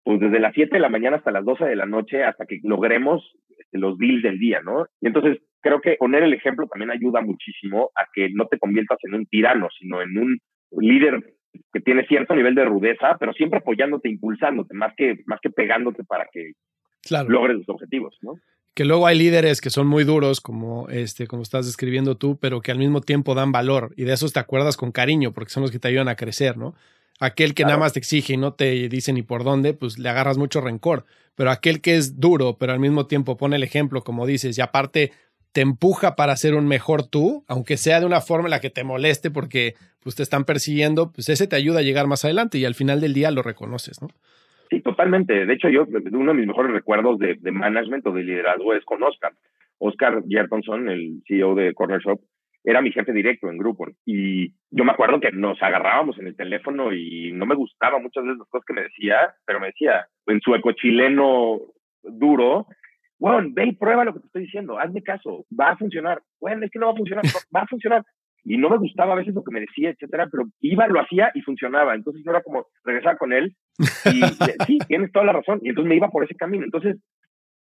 pues desde las 7 de la mañana hasta las 12 de la noche hasta que logremos este, los deals del día, ¿no? Y entonces creo que poner el ejemplo también ayuda muchísimo a que no te conviertas en un tirano, sino en un líder que tiene cierto nivel de rudeza, pero siempre apoyándote, impulsándote, más que, más que pegándote para que logres los objetivos, ¿no? Que luego hay líderes que son muy duros, como este, como estás describiendo tú, pero que al mismo tiempo dan valor, y de esos te acuerdas con cariño, porque son los que te ayudan a crecer, ¿no? Aquel que nada más te exige y no te dice ni por dónde, pues le agarras mucho rencor. Pero aquel que es duro, pero al mismo tiempo pone el ejemplo, como dices, y aparte te empuja para ser un mejor tú, aunque sea de una forma en la que te moleste porque pues, te están persiguiendo, pues ese te ayuda a llegar más adelante y al final del día lo reconoces, ¿no? Sí, totalmente. De hecho, yo, uno de mis mejores recuerdos de, management o de liderazgo es con Oscar. Oscar Jertonson, el CEO de Corner Shop, era mi jefe directo en grupo. Y yo me acuerdo que nos agarrábamos en el teléfono y no me gustaba muchas veces las cosas que me decía, pero me decía en su eco chileno duro, bueno, ve y prueba lo que te estoy diciendo, hazme caso, va a funcionar. Bueno, es que no va a funcionar, va a funcionar. Y no me gustaba a veces lo que me decía, etcétera, pero iba, lo hacía y funcionaba. Entonces yo era como regresar con él y (laughs) sí, tienes toda la razón. Y entonces me iba por ese camino. Entonces,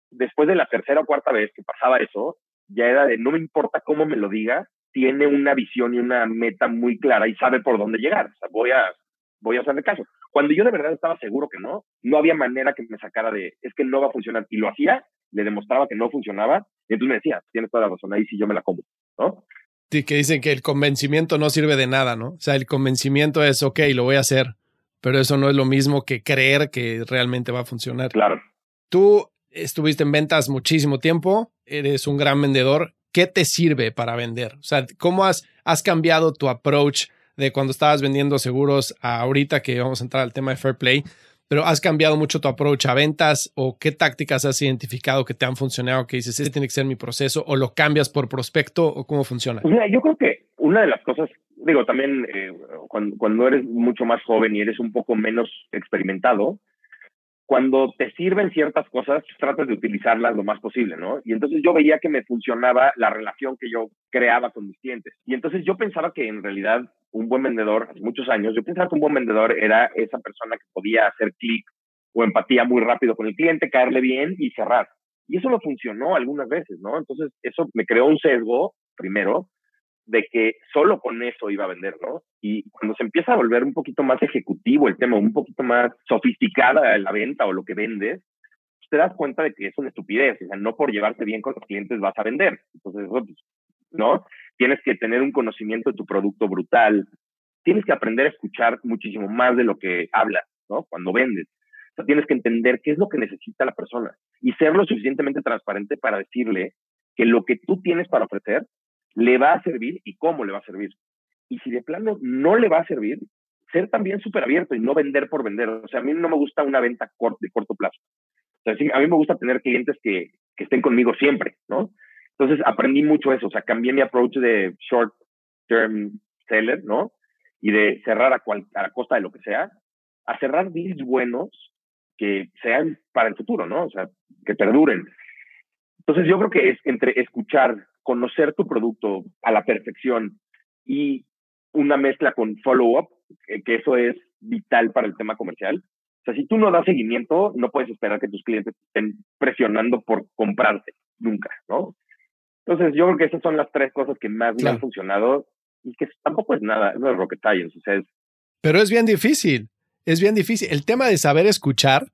después de la tercera o cuarta vez que pasaba eso, ya era de no me importa cómo me lo diga, tiene una visión y una meta muy clara y sabe por dónde llegar. O sea, voy a, voy a hacerle caso. Cuando yo de verdad estaba seguro que no, no había manera que me sacara de, es que no va a funcionar. Y lo hacía, le demostraba que no funcionaba, y entonces me decía, tienes toda la razón, ahí sí yo me la como, ¿no? Sí, que dicen que el convencimiento no sirve de nada, ¿no? O sea, el convencimiento es, ok, lo voy a hacer, pero eso no es lo mismo que creer que realmente va a funcionar. Claro. Tú estuviste en ventas muchísimo tiempo, eres un gran vendedor. ¿Qué te sirve para vender? O sea, ¿cómo has, cambiado tu approach de cuando estabas vendiendo seguros a ahorita que vamos a entrar al tema de Fair Play? Pero has cambiado mucho tu approach a ventas o qué tácticas has identificado que te han funcionado que dices, este tiene que ser mi proceso o lo cambias por prospecto o cómo funciona? Mira, yo creo que una de las cosas, digo, también eh, cuando, cuando eres mucho más joven y eres un poco menos experimentado, cuando te sirven ciertas cosas, tratas de utilizarlas lo más posible, ¿no? Y entonces yo veía que me funcionaba la relación que yo creaba con mis clientes. Y entonces yo pensaba que en realidad un buen vendedor, hace muchos años, yo pensaba que un buen vendedor era esa persona que podía hacer clic o empatía muy rápido con el cliente, caerle bien y cerrar. Y eso no funcionó algunas veces, ¿no? Entonces eso me creó un sesgo, primero, de que solo con eso iba a vender, ¿no? Y cuando se empieza a volver un poquito más ejecutivo el tema, un poquito más sofisticada la venta o lo que vendes, pues te das cuenta de que es una estupidez, o sea, no por llevarte bien con los clientes vas a vender. Entonces, pues, ¿no? Tienes que tener un conocimiento de tu producto brutal, tienes que aprender a escuchar muchísimo más de lo que hablas, ¿no? Cuando vendes. O sea, tienes que entender qué es lo que necesita la persona y ser lo suficientemente transparente para decirle que lo que tú tienes para ofrecer le va a servir y cómo le va a servir. Y si de plano no le va a servir, ser también súper abierto y no vender por vender. O sea, a mí no me gusta una venta de corto plazo. O sea, a mí me gusta tener clientes que, que estén conmigo siempre, ¿no? Entonces aprendí mucho eso, o sea, cambié mi approach de short term seller, ¿no? Y de cerrar a, cual, a costa de lo que sea, a cerrar deals buenos que sean para el futuro, ¿no? O sea, que perduren. Entonces yo creo que es entre escuchar, conocer tu producto a la perfección y una mezcla con follow-up, que eso es vital para el tema comercial. O sea, si tú no das seguimiento, no puedes esperar que tus clientes estén presionando por comprarte, nunca, ¿no? Entonces, yo creo que esas son las tres cosas que más me han funcionado y que tampoco es nada, no es rocket science, o sea, es... Pero es bien difícil, es bien difícil. El tema de saber escuchar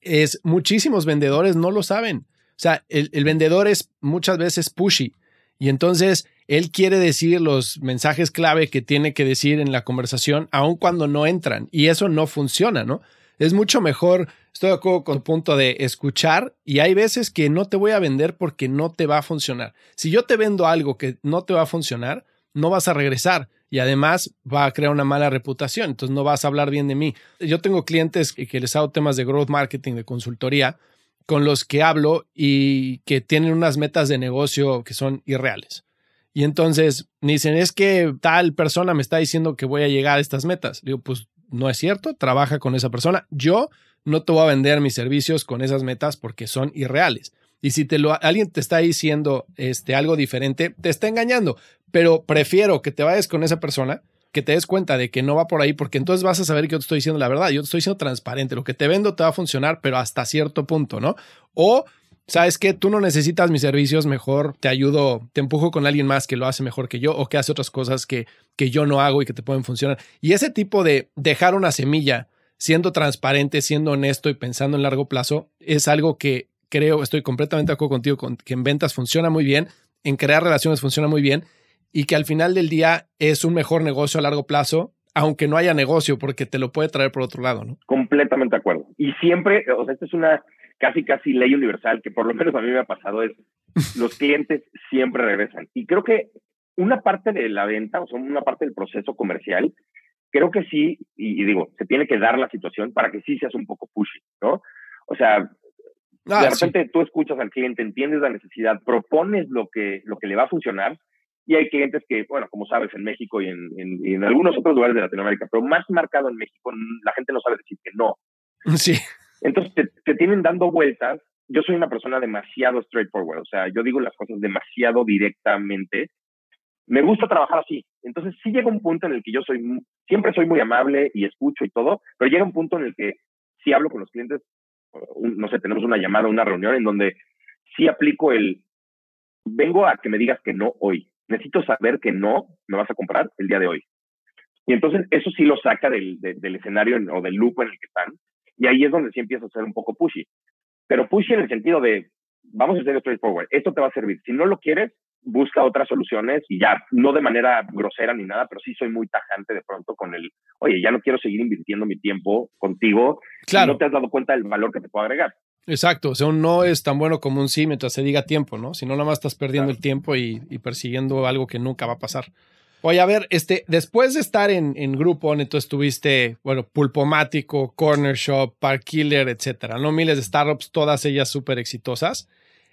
es, muchísimos vendedores no lo saben. O sea, el, vendedor es muchas veces pushy y entonces él quiere decir los mensajes clave que tiene que decir en la conversación, aun cuando no entran. Y eso no funciona, ¿no? Es mucho mejor, estoy de acuerdo con el punto de escuchar y hay veces que no te voy a vender porque no te va a funcionar. Si yo te vendo algo que no te va a funcionar, no vas a regresar y además va a crear una mala reputación, entonces no vas a hablar bien de mí. Yo tengo clientes que les hago temas de growth marketing, de consultoría con los que hablo y que tienen unas metas de negocio que son irreales. Y entonces me dicen, es que tal persona me está diciendo que voy a llegar a estas metas. Digo, pues no es cierto, trabaja con esa persona. Yo no te voy a vender mis servicios con esas metas porque son irreales. Y si te lo, alguien te está diciendo este, algo diferente, te está engañando. Pero prefiero que te vayas con esa persona que te des cuenta de que no va por ahí, porque entonces vas a saber que yo te estoy diciendo la verdad, yo te estoy diciendo transparente, lo que te vendo te va a funcionar, pero hasta cierto punto, ¿no? O, ¿sabes que Tú no necesitas mis servicios, mejor te ayudo, te empujo con alguien más que lo hace mejor que yo o que hace otras cosas que, que yo no hago y que te pueden funcionar. Y ese tipo de dejar una semilla, siendo transparente, siendo honesto y pensando en largo plazo, es algo que creo, estoy completamente de acuerdo contigo, con, que en ventas funciona muy bien, en crear relaciones funciona muy bien y que al final del día es un mejor negocio a largo plazo, aunque no haya negocio, porque te lo puede traer por otro lado, ¿no? Completamente de acuerdo. Y siempre, o sea, esta es una casi, casi ley universal que por lo menos a mí me ha pasado, es los clientes siempre regresan. Y creo que una parte de la venta, o sea, una parte del proceso comercial, creo que sí, y, digo, se tiene que dar la situación para que sí seas un poco pushy, ¿no? O sea, ah, de repente tú escuchas al cliente, entiendes la necesidad, propones lo que, lo que le va a funcionar y hay clientes que, bueno, como sabes, en México y en, en, algunos otros lugares de Latinoamérica, pero más marcado en México, la gente no sabe decir que no. (laughs) Sí. Entonces te, tienen dando vueltas. Yo soy una persona demasiado straightforward, o sea, yo digo las cosas demasiado directamente. Me gusta trabajar así. Entonces sí llega un punto en el que yo soy, siempre soy muy amable y escucho y todo, pero llega un punto en el que sí hablo con los clientes, no sé, tenemos una llamada, una reunión en donde sí aplico el, vengo a que me digas que no hoy. Necesito saber que no me vas a comprar el día de hoy. Y entonces eso sí lo saca del, del escenario o del loop en el que están. Y ahí es donde sí empieza a ser un poco pushy. Pero pushy en el sentido de, vamos a hacer straightforward, esto te va a servir. Si no lo quieres, busca otras soluciones y ya, no de manera grosera ni nada, pero sí soy muy tajante de pronto con el, oye, ya no quiero seguir invirtiendo mi tiempo contigo claro. no te has dado cuenta del valor que te puedo agregar. Exacto, o sea, un no es tan bueno como un sí mientras se diga tiempo, ¿no? Si no, nada más estás perdiendo el tiempo y, persiguiendo algo que nunca va a pasar. Oye, a ver, este, después de estar en, en Grupo, entonces tuviste, bueno, Pulpomático, Corner Shop, Park Killer, etcétera, ¿no? Miles de startups, todas ellas súper exitosas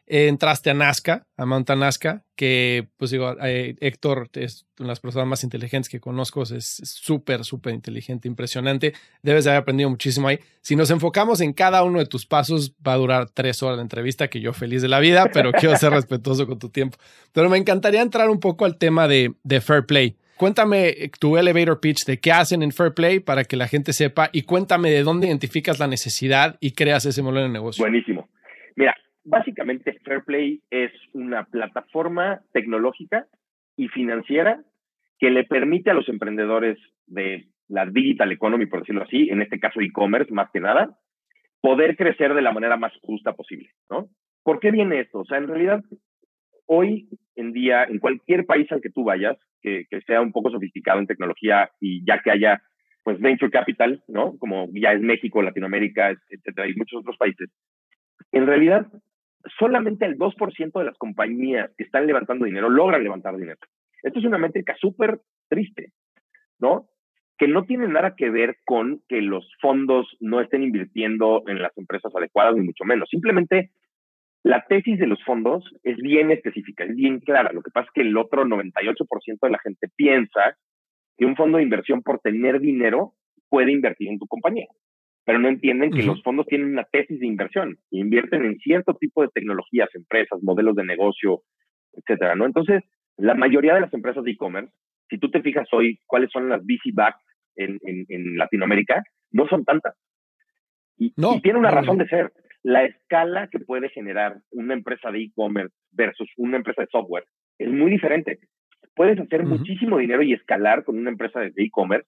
entraste a Nazca, a Mountain Nazca, que pues digo, eh, Héctor es una de las personas más inteligentes que conozco, es súper, súper inteligente, impresionante, debes de haber aprendido muchísimo ahí. Si nos enfocamos en cada uno de tus pasos, va a durar tres horas de entrevista, que yo feliz de la vida, pero (laughs) quiero ser respetuoso con tu tiempo. Pero me encantaría entrar un poco al tema de, de Fair Play. Cuéntame tu elevator pitch de qué hacen en Fair Play para que la gente sepa y cuéntame de dónde identificas la necesidad y creas ese modelo de negocio. Buenísimo. Mira, básicamente Fairplay es una plataforma tecnológica y financiera que le permite a los emprendedores de la digital economy, por decirlo así, en este caso e-commerce más que nada, poder crecer de la manera más justa posible, ¿no? ¿Por qué viene esto? O sea, en realidad, hoy en día, en cualquier país al que tú vayas, que, que sea un poco sofisticado en tecnología y ya que haya, pues, venture capital, ¿no? Como ya es México, Latinoamérica, etcétera, y muchos otros países, en realidad solamente el 2% de las compañías que están levantando dinero logran levantar dinero. Esto es una métrica súper triste, ¿no? Que no tiene nada que ver con que los fondos no estén invirtiendo en las empresas adecuadas, ni mucho menos. Simplemente la tesis de los fondos es bien específica, es bien clara. Lo que pasa es que el otro 98% de la gente piensa que un fondo de inversión por tener dinero puede invertir en tu compañía pero no entienden que los fondos tienen una tesis de inversión invierten en cierto tipo de tecnologías, empresas, modelos de negocio, etcétera, ¿no? Entonces, la mayoría de las empresas de e-commerce, si tú te fijas hoy cuáles son las VC back en, en, Latinoamérica, no son tantas. Y, no, y tiene una razón de ser. La escala que puede generar una empresa de e-commerce versus una empresa de software es muy diferente. Puedes hacer muchísimo dinero y escalar con una empresa de e-commerce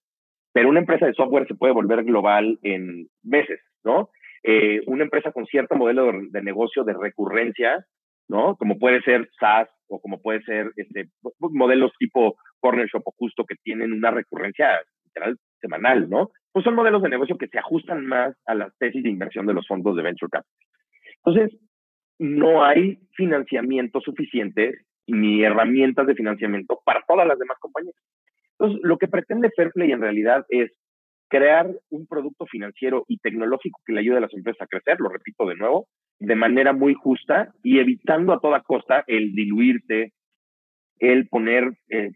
pero una empresa de software se puede volver global en meses, ¿no? Eh, una empresa con cierto modelo de, negocio de recurrencia, ¿no? Como puede ser SaaS o como puede ser este, modelos tipo Corner Shop o Justo que tienen una recurrencia literal semanal, ¿no? Pues son modelos de negocio que se ajustan más a las tesis de inversión de los fondos de Venture Capital. Entonces, no hay financiamiento suficiente ni herramientas de financiamiento para todas las demás compañías. Entonces, lo que pretende Fairplay en realidad es crear un producto financiero y tecnológico que le ayude a las empresas a crecer, lo repito de nuevo, de manera muy justa y evitando a toda costa el diluirte, el poner eh,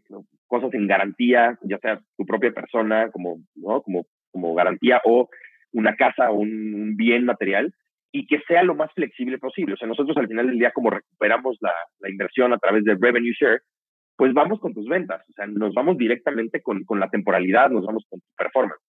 cosas en garantía, ya sea tu propia persona como, ¿no? como, como garantía o una casa o un, bien material y que sea lo más flexible posible. O sea, nosotros al final del día, como recuperamos la, la inversión a través del revenue share, pues vamos con tus ventas, o sea, nos vamos directamente con, con la temporalidad, nos vamos con tu performance.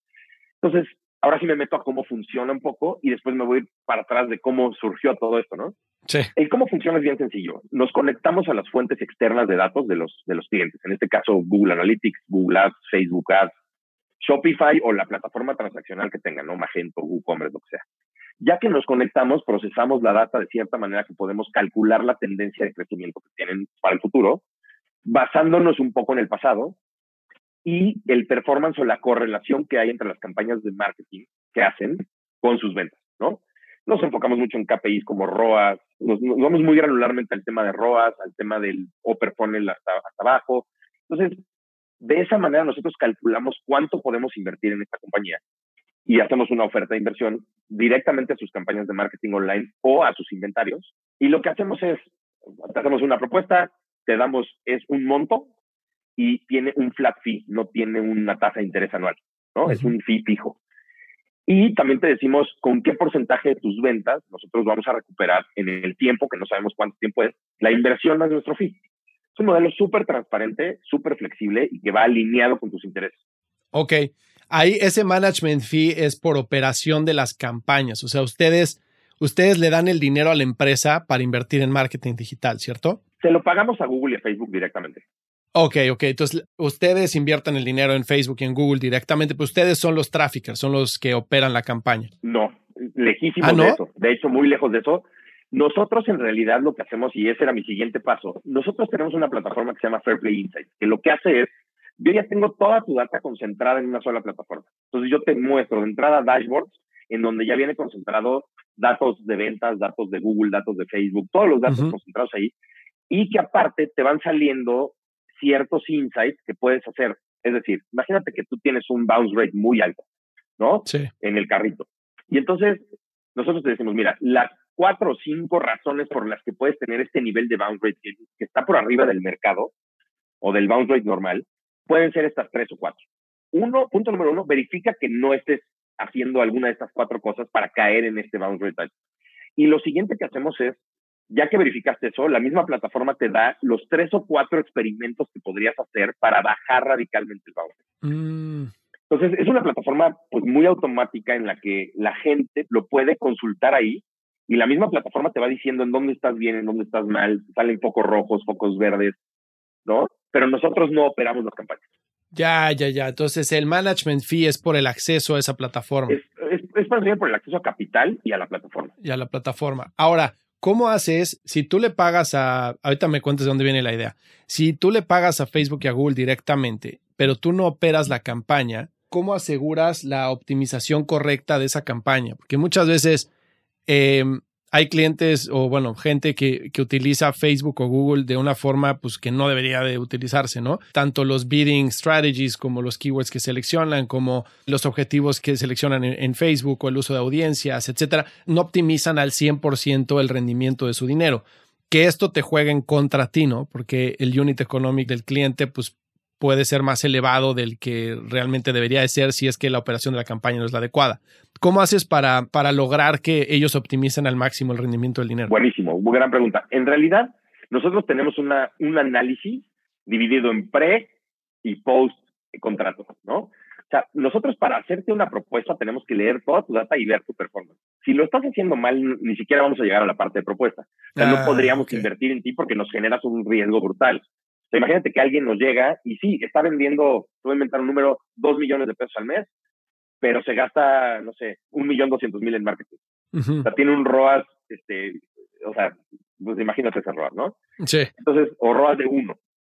Entonces, ahora sí me meto a cómo funciona un poco y después me voy para atrás de cómo surgió todo esto, ¿no? Sí. El cómo funciona es bien sencillo. Nos conectamos a las fuentes externas de datos de los, de los clientes. En este caso, Google Analytics, Google Ads, Facebook Ads, Shopify o la plataforma transaccional que tengan, ¿no? Magento, WooCommerce, lo que sea. Ya que nos conectamos, procesamos la data de cierta manera que podemos calcular la tendencia de crecimiento que tienen para el futuro basándonos un poco en el pasado y el performance o la correlación que hay entre las campañas de marketing que hacen con sus ventas, ¿no? Nos enfocamos mucho en KPIs como ROAS, nos, vamos muy granularmente al tema de ROAS, al tema del upper funnel hasta, hasta abajo. Entonces, de esa manera nosotros calculamos cuánto podemos invertir en esta compañía y hacemos una oferta de inversión directamente a sus campañas de marketing online o a sus inventarios. Y lo que hacemos es, hacemos una propuesta, te damos, es un monto y tiene un flat fee, no tiene una tasa de interés anual, ¿no? Es un fee fijo. Y también te decimos con qué porcentaje de tus ventas nosotros vamos a recuperar en el tiempo, que no sabemos cuánto tiempo es, la inversión más nuestro fee. Es un modelo súper transparente, súper flexible y que va alineado con tus intereses. Ok. Ahí ese management fee es por operación de las campañas. O sea, ustedes, ustedes le dan el dinero a la empresa para invertir en marketing digital, ¿cierto? Se lo pagamos a Google y a Facebook directamente. Ok, ok. Entonces, ustedes inviertan el dinero en Facebook y en Google directamente, pero ustedes son los traffickers, son los que operan la campaña. No, lejísimo ¿Ah, de eso. De hecho, muy lejos de eso. Nosotros en realidad lo que hacemos, y ese era mi siguiente paso, nosotros tenemos una plataforma que se llama Fairplay Insights, que lo que hace es, yo ya tengo toda tu data concentrada en una sola plataforma. Entonces yo te muestro de entrada dashboards en donde ya viene concentrado datos de ventas, datos de Google, datos de Facebook, todos los datos concentrados ahí, y que aparte te van saliendo ciertos insights que puedes hacer. Es decir, imagínate que tú tienes un bounce rate muy alto, ¿no? Sí. En el carrito. Y entonces nosotros te decimos, mira, las cuatro o cinco razones por las que puedes tener este nivel de bounce rate que, que está por arriba del mercado o del bounce rate normal, pueden ser estas tres o cuatro. Uno, punto número uno, verifica que no estés haciendo alguna de estas cuatro cosas para caer en este bounce rate. Y lo siguiente que hacemos es ya que verificaste eso, la misma plataforma te da los tres o cuatro experimentos que podrías hacer para bajar radicalmente el bounce. Mm. Entonces, es una plataforma pues, muy automática en la que la gente lo puede consultar ahí y la misma plataforma te va diciendo en dónde estás bien, en dónde estás mal, salen focos rojos, focos verdes, ¿no? Pero nosotros no operamos las campañas. Ya, ya, ya. Entonces, el management fee es por el acceso a esa plataforma. Es, es, es por el acceso a capital y a la plataforma. Y a la plataforma. Ahora, ¿Cómo haces si tú le pagas a, ahorita me cuentes de dónde viene la idea, si tú le pagas a Facebook y a Google directamente, pero tú no operas la campaña, ¿cómo aseguras la optimización correcta de esa campaña? Porque muchas veces eh, hay clientes o bueno, gente que, que, utiliza Facebook o Google de una forma pues que no debería de utilizarse, ¿no? Tanto los bidding strategies como los keywords que seleccionan, como los objetivos que seleccionan en, Facebook o el uso de audiencias, etcétera, no optimizan al 100% el rendimiento de su dinero. Que esto te juega en contra a ti, ¿no? Porque el unit economic del cliente pues puede ser más elevado del que realmente debería de ser si es que la operación de la campaña no es la adecuada. ¿Cómo haces para, para lograr que ellos optimicen al máximo el rendimiento del dinero? Buenísimo, muy gran pregunta. En realidad, nosotros tenemos una, un análisis dividido en pre y post contrato, ¿no? O sea, nosotros para hacerte una propuesta tenemos que leer toda tu data y ver tu performance. Si lo estás haciendo mal, ni siquiera vamos a llegar a la parte de propuesta. O sea, no ah, podríamos invertir en ti porque nos generas un riesgo brutal imagínate que alguien nos llega y sí, está vendiendo, voy a inventar un número, dos millones de pesos al mes, pero se gasta, no sé, un millón doscientos mil en marketing. O sea, tiene un ROAS, este, o sea, pues imagínate ese ROAS, ¿no? Sí. Entonces, o ROAS de uno,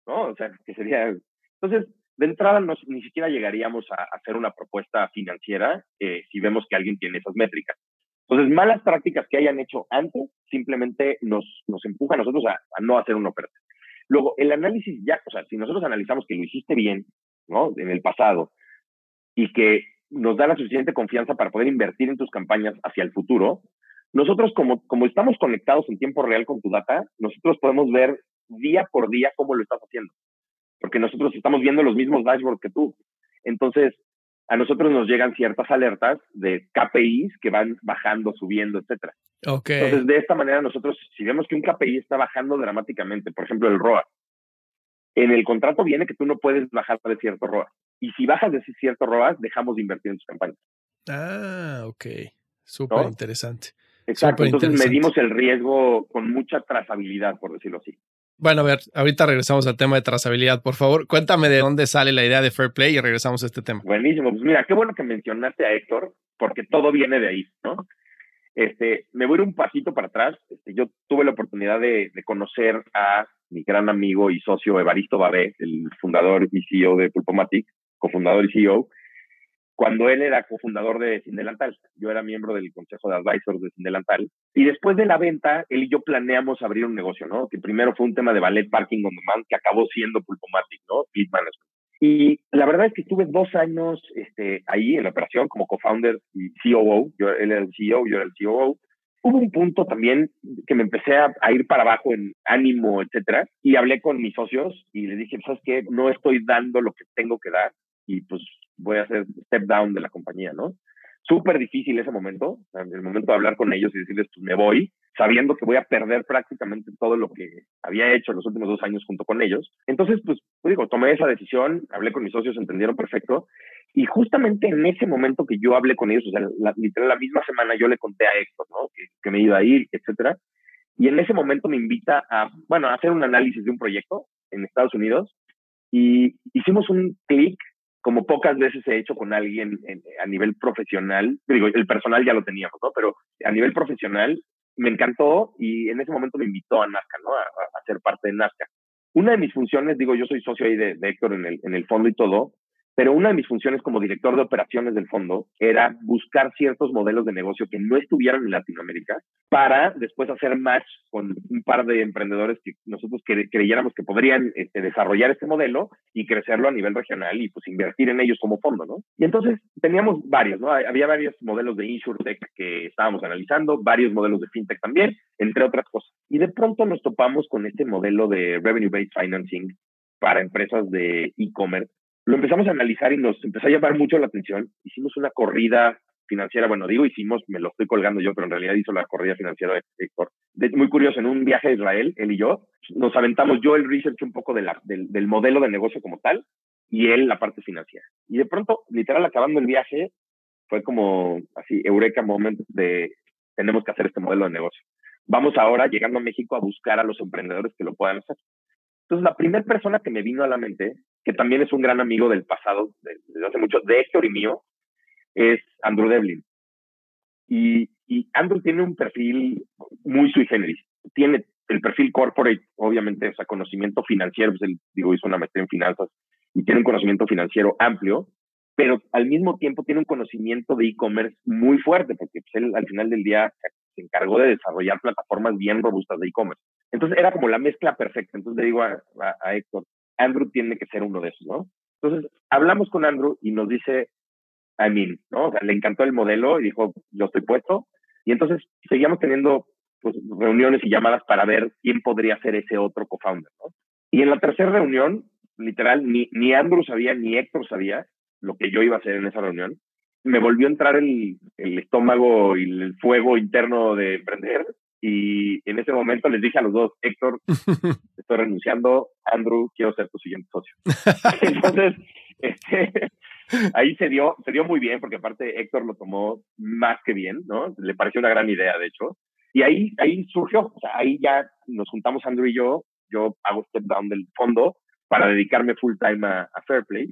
¿no? O sea, que sería... Entonces, de entrada ni siquiera llegaríamos a, hacer una propuesta financiera eh, si vemos que alguien tiene esas métricas. Entonces, malas prácticas que hayan hecho antes simplemente nos, nos empuja a nosotros a, a no hacer una oferta. Luego, el análisis ya, o sea, si nosotros analizamos que lo hiciste bien, ¿no? En el pasado y que nos da la suficiente confianza para poder invertir en tus campañas hacia el futuro, nosotros como, como estamos conectados en tiempo real con tu data, nosotros podemos ver día por día cómo lo estás haciendo, porque nosotros estamos viendo los mismos dashboards que tú. Entonces, a nosotros nos llegan ciertas alertas de KPIs que van bajando, subiendo, etcétera. Entonces, de esta manera, nosotros, si vemos que un KPI está bajando dramáticamente, por ejemplo, el ROA, en el contrato viene que tú no puedes bajar de cierto ROA. Y si bajas de cierto ROA, dejamos de invertir en tus campañas. Ah, ok. Súper interesante. Exacto. Entonces medimos el riesgo con mucha trazabilidad, por decirlo así. Bueno, a ver, ahorita regresamos al tema de trazabilidad. Por favor, cuéntame de dónde sale la idea de Fair Play y regresamos a este tema. Buenísimo. Pues mira, qué bueno que mencionaste a Héctor, porque todo viene de ahí, ¿no? Este, me voy a ir un pasito para atrás. Este, yo tuve la oportunidad de, conocer a mi gran amigo y socio Evaristo Babé, el fundador y CEO de Pulpomatic, cofundador y CEO, cuando él era cofundador de Sindelantal. Yo era miembro del consejo de advisors de Sindelantal. Y después de la venta, él y yo planeamos abrir un negocio, ¿no? Que primero fue un tema de ballet parking on demand, que acabó siendo Pulpomatic, ¿no? Fleet management. Y la verdad es que estuve dos años este, ahí en la operación como co-founder y COO. Yo, él era el CEO, yo era el COO. Hubo un punto también que me empecé a, a, ir para abajo en ánimo, etcétera, y hablé con mis socios y les dije, ¿sabes qué? No estoy dando lo que tengo que dar y pues voy a hacer step down de la compañía, ¿no? Súper difícil ese momento, el momento de hablar con ellos y decirles, pues me voy, sabiendo que voy a perder prácticamente todo lo que había hecho los últimos dos años junto con ellos. Entonces, pues, pues, digo, tomé esa decisión, hablé con mis socios, entendieron perfecto. Y justamente en ese momento que yo hablé con ellos, o sea, la, literal la misma semana yo le conté a Héctor, ¿no? Que, que me iba a ir, etcétera. Y en ese momento me invita a, bueno, a hacer un análisis de un proyecto en Estados Unidos y hicimos un clic como pocas veces he hecho con alguien a nivel profesional. Digo, el personal ya lo teníamos, ¿no? Pero a nivel profesional me encantó y en ese momento me invitó a Nazca, ¿no? A, a ser parte de Nazca. Una de mis funciones, digo, yo soy socio ahí de, de Héctor en el, en el fondo y todo, pero una de mis funciones como director de operaciones del fondo era buscar ciertos modelos de negocio que no estuvieran en Latinoamérica para después hacer match con un par de emprendedores que nosotros creyéramos que podrían este, desarrollar este modelo y crecerlo a nivel regional y pues invertir en ellos como fondo, ¿no? Y entonces teníamos varios, ¿no? Había varios modelos de InsurTech que estábamos analizando, varios modelos de FinTech también, entre otras cosas. Y de pronto nos topamos con este modelo de Revenue Based Financing para empresas de e-commerce lo empezamos a analizar y nos empezó a llamar mucho la atención. Hicimos una corrida financiera, bueno, digo hicimos, me lo estoy colgando yo, pero en realidad hizo la corrida financiera de Héctor. muy curioso, en un viaje a Israel, él y yo, nos aventamos yo el research un poco del, del modelo de negocio como tal y él la parte financiera. Y de pronto, literal, acabando el viaje, fue como así, eureka moment de tenemos que hacer este modelo de negocio. Vamos ahora, llegando a México, a buscar a los emprendedores que lo puedan hacer. Entonces, la primera persona que me vino a la mente que también es un gran amigo del pasado, desde hace mucho, de Héctor y mío, es Andrew Devlin. Y, Andrew tiene un perfil muy sui generis. Tiene el perfil corporate, obviamente, o sea, conocimiento financiero, pues él, digo, hizo una maestría en finanzas y tiene un conocimiento financiero amplio, pero al mismo tiempo tiene un conocimiento de e-commerce muy fuerte, porque pues, él al final del día se encargó de desarrollar plataformas bien robustas de e-commerce. Entonces era como la mezcla perfecta. Entonces le digo a, a Héctor, Andrew tiene que ser uno de esos, ¿no? Entonces, hablamos con Andrew y nos dice, I mean, ¿no? O sea, le encantó el modelo y dijo, yo estoy puesto. Y entonces seguíamos teniendo pues, reuniones y llamadas para ver quién podría ser ese otro co-founder, ¿no? Y en la tercera reunión, literal, ni, ni Andrew sabía, ni Héctor sabía lo que yo iba a hacer en esa reunión. Me volvió a entrar el, el estómago y el fuego interno de emprender y en ese momento les dije a los dos, Héctor, (laughs) estoy renunciando, Andrew, quiero ser tu siguiente socio. (laughs) Entonces, este, ahí se dio, se dio muy bien, porque aparte Héctor lo tomó más que bien, ¿no? Le pareció una gran idea, de hecho. Y ahí, ahí surgió, o sea, ahí ya nos juntamos Andrew y yo, yo hago step down del fondo para dedicarme full time a, a Fairplay.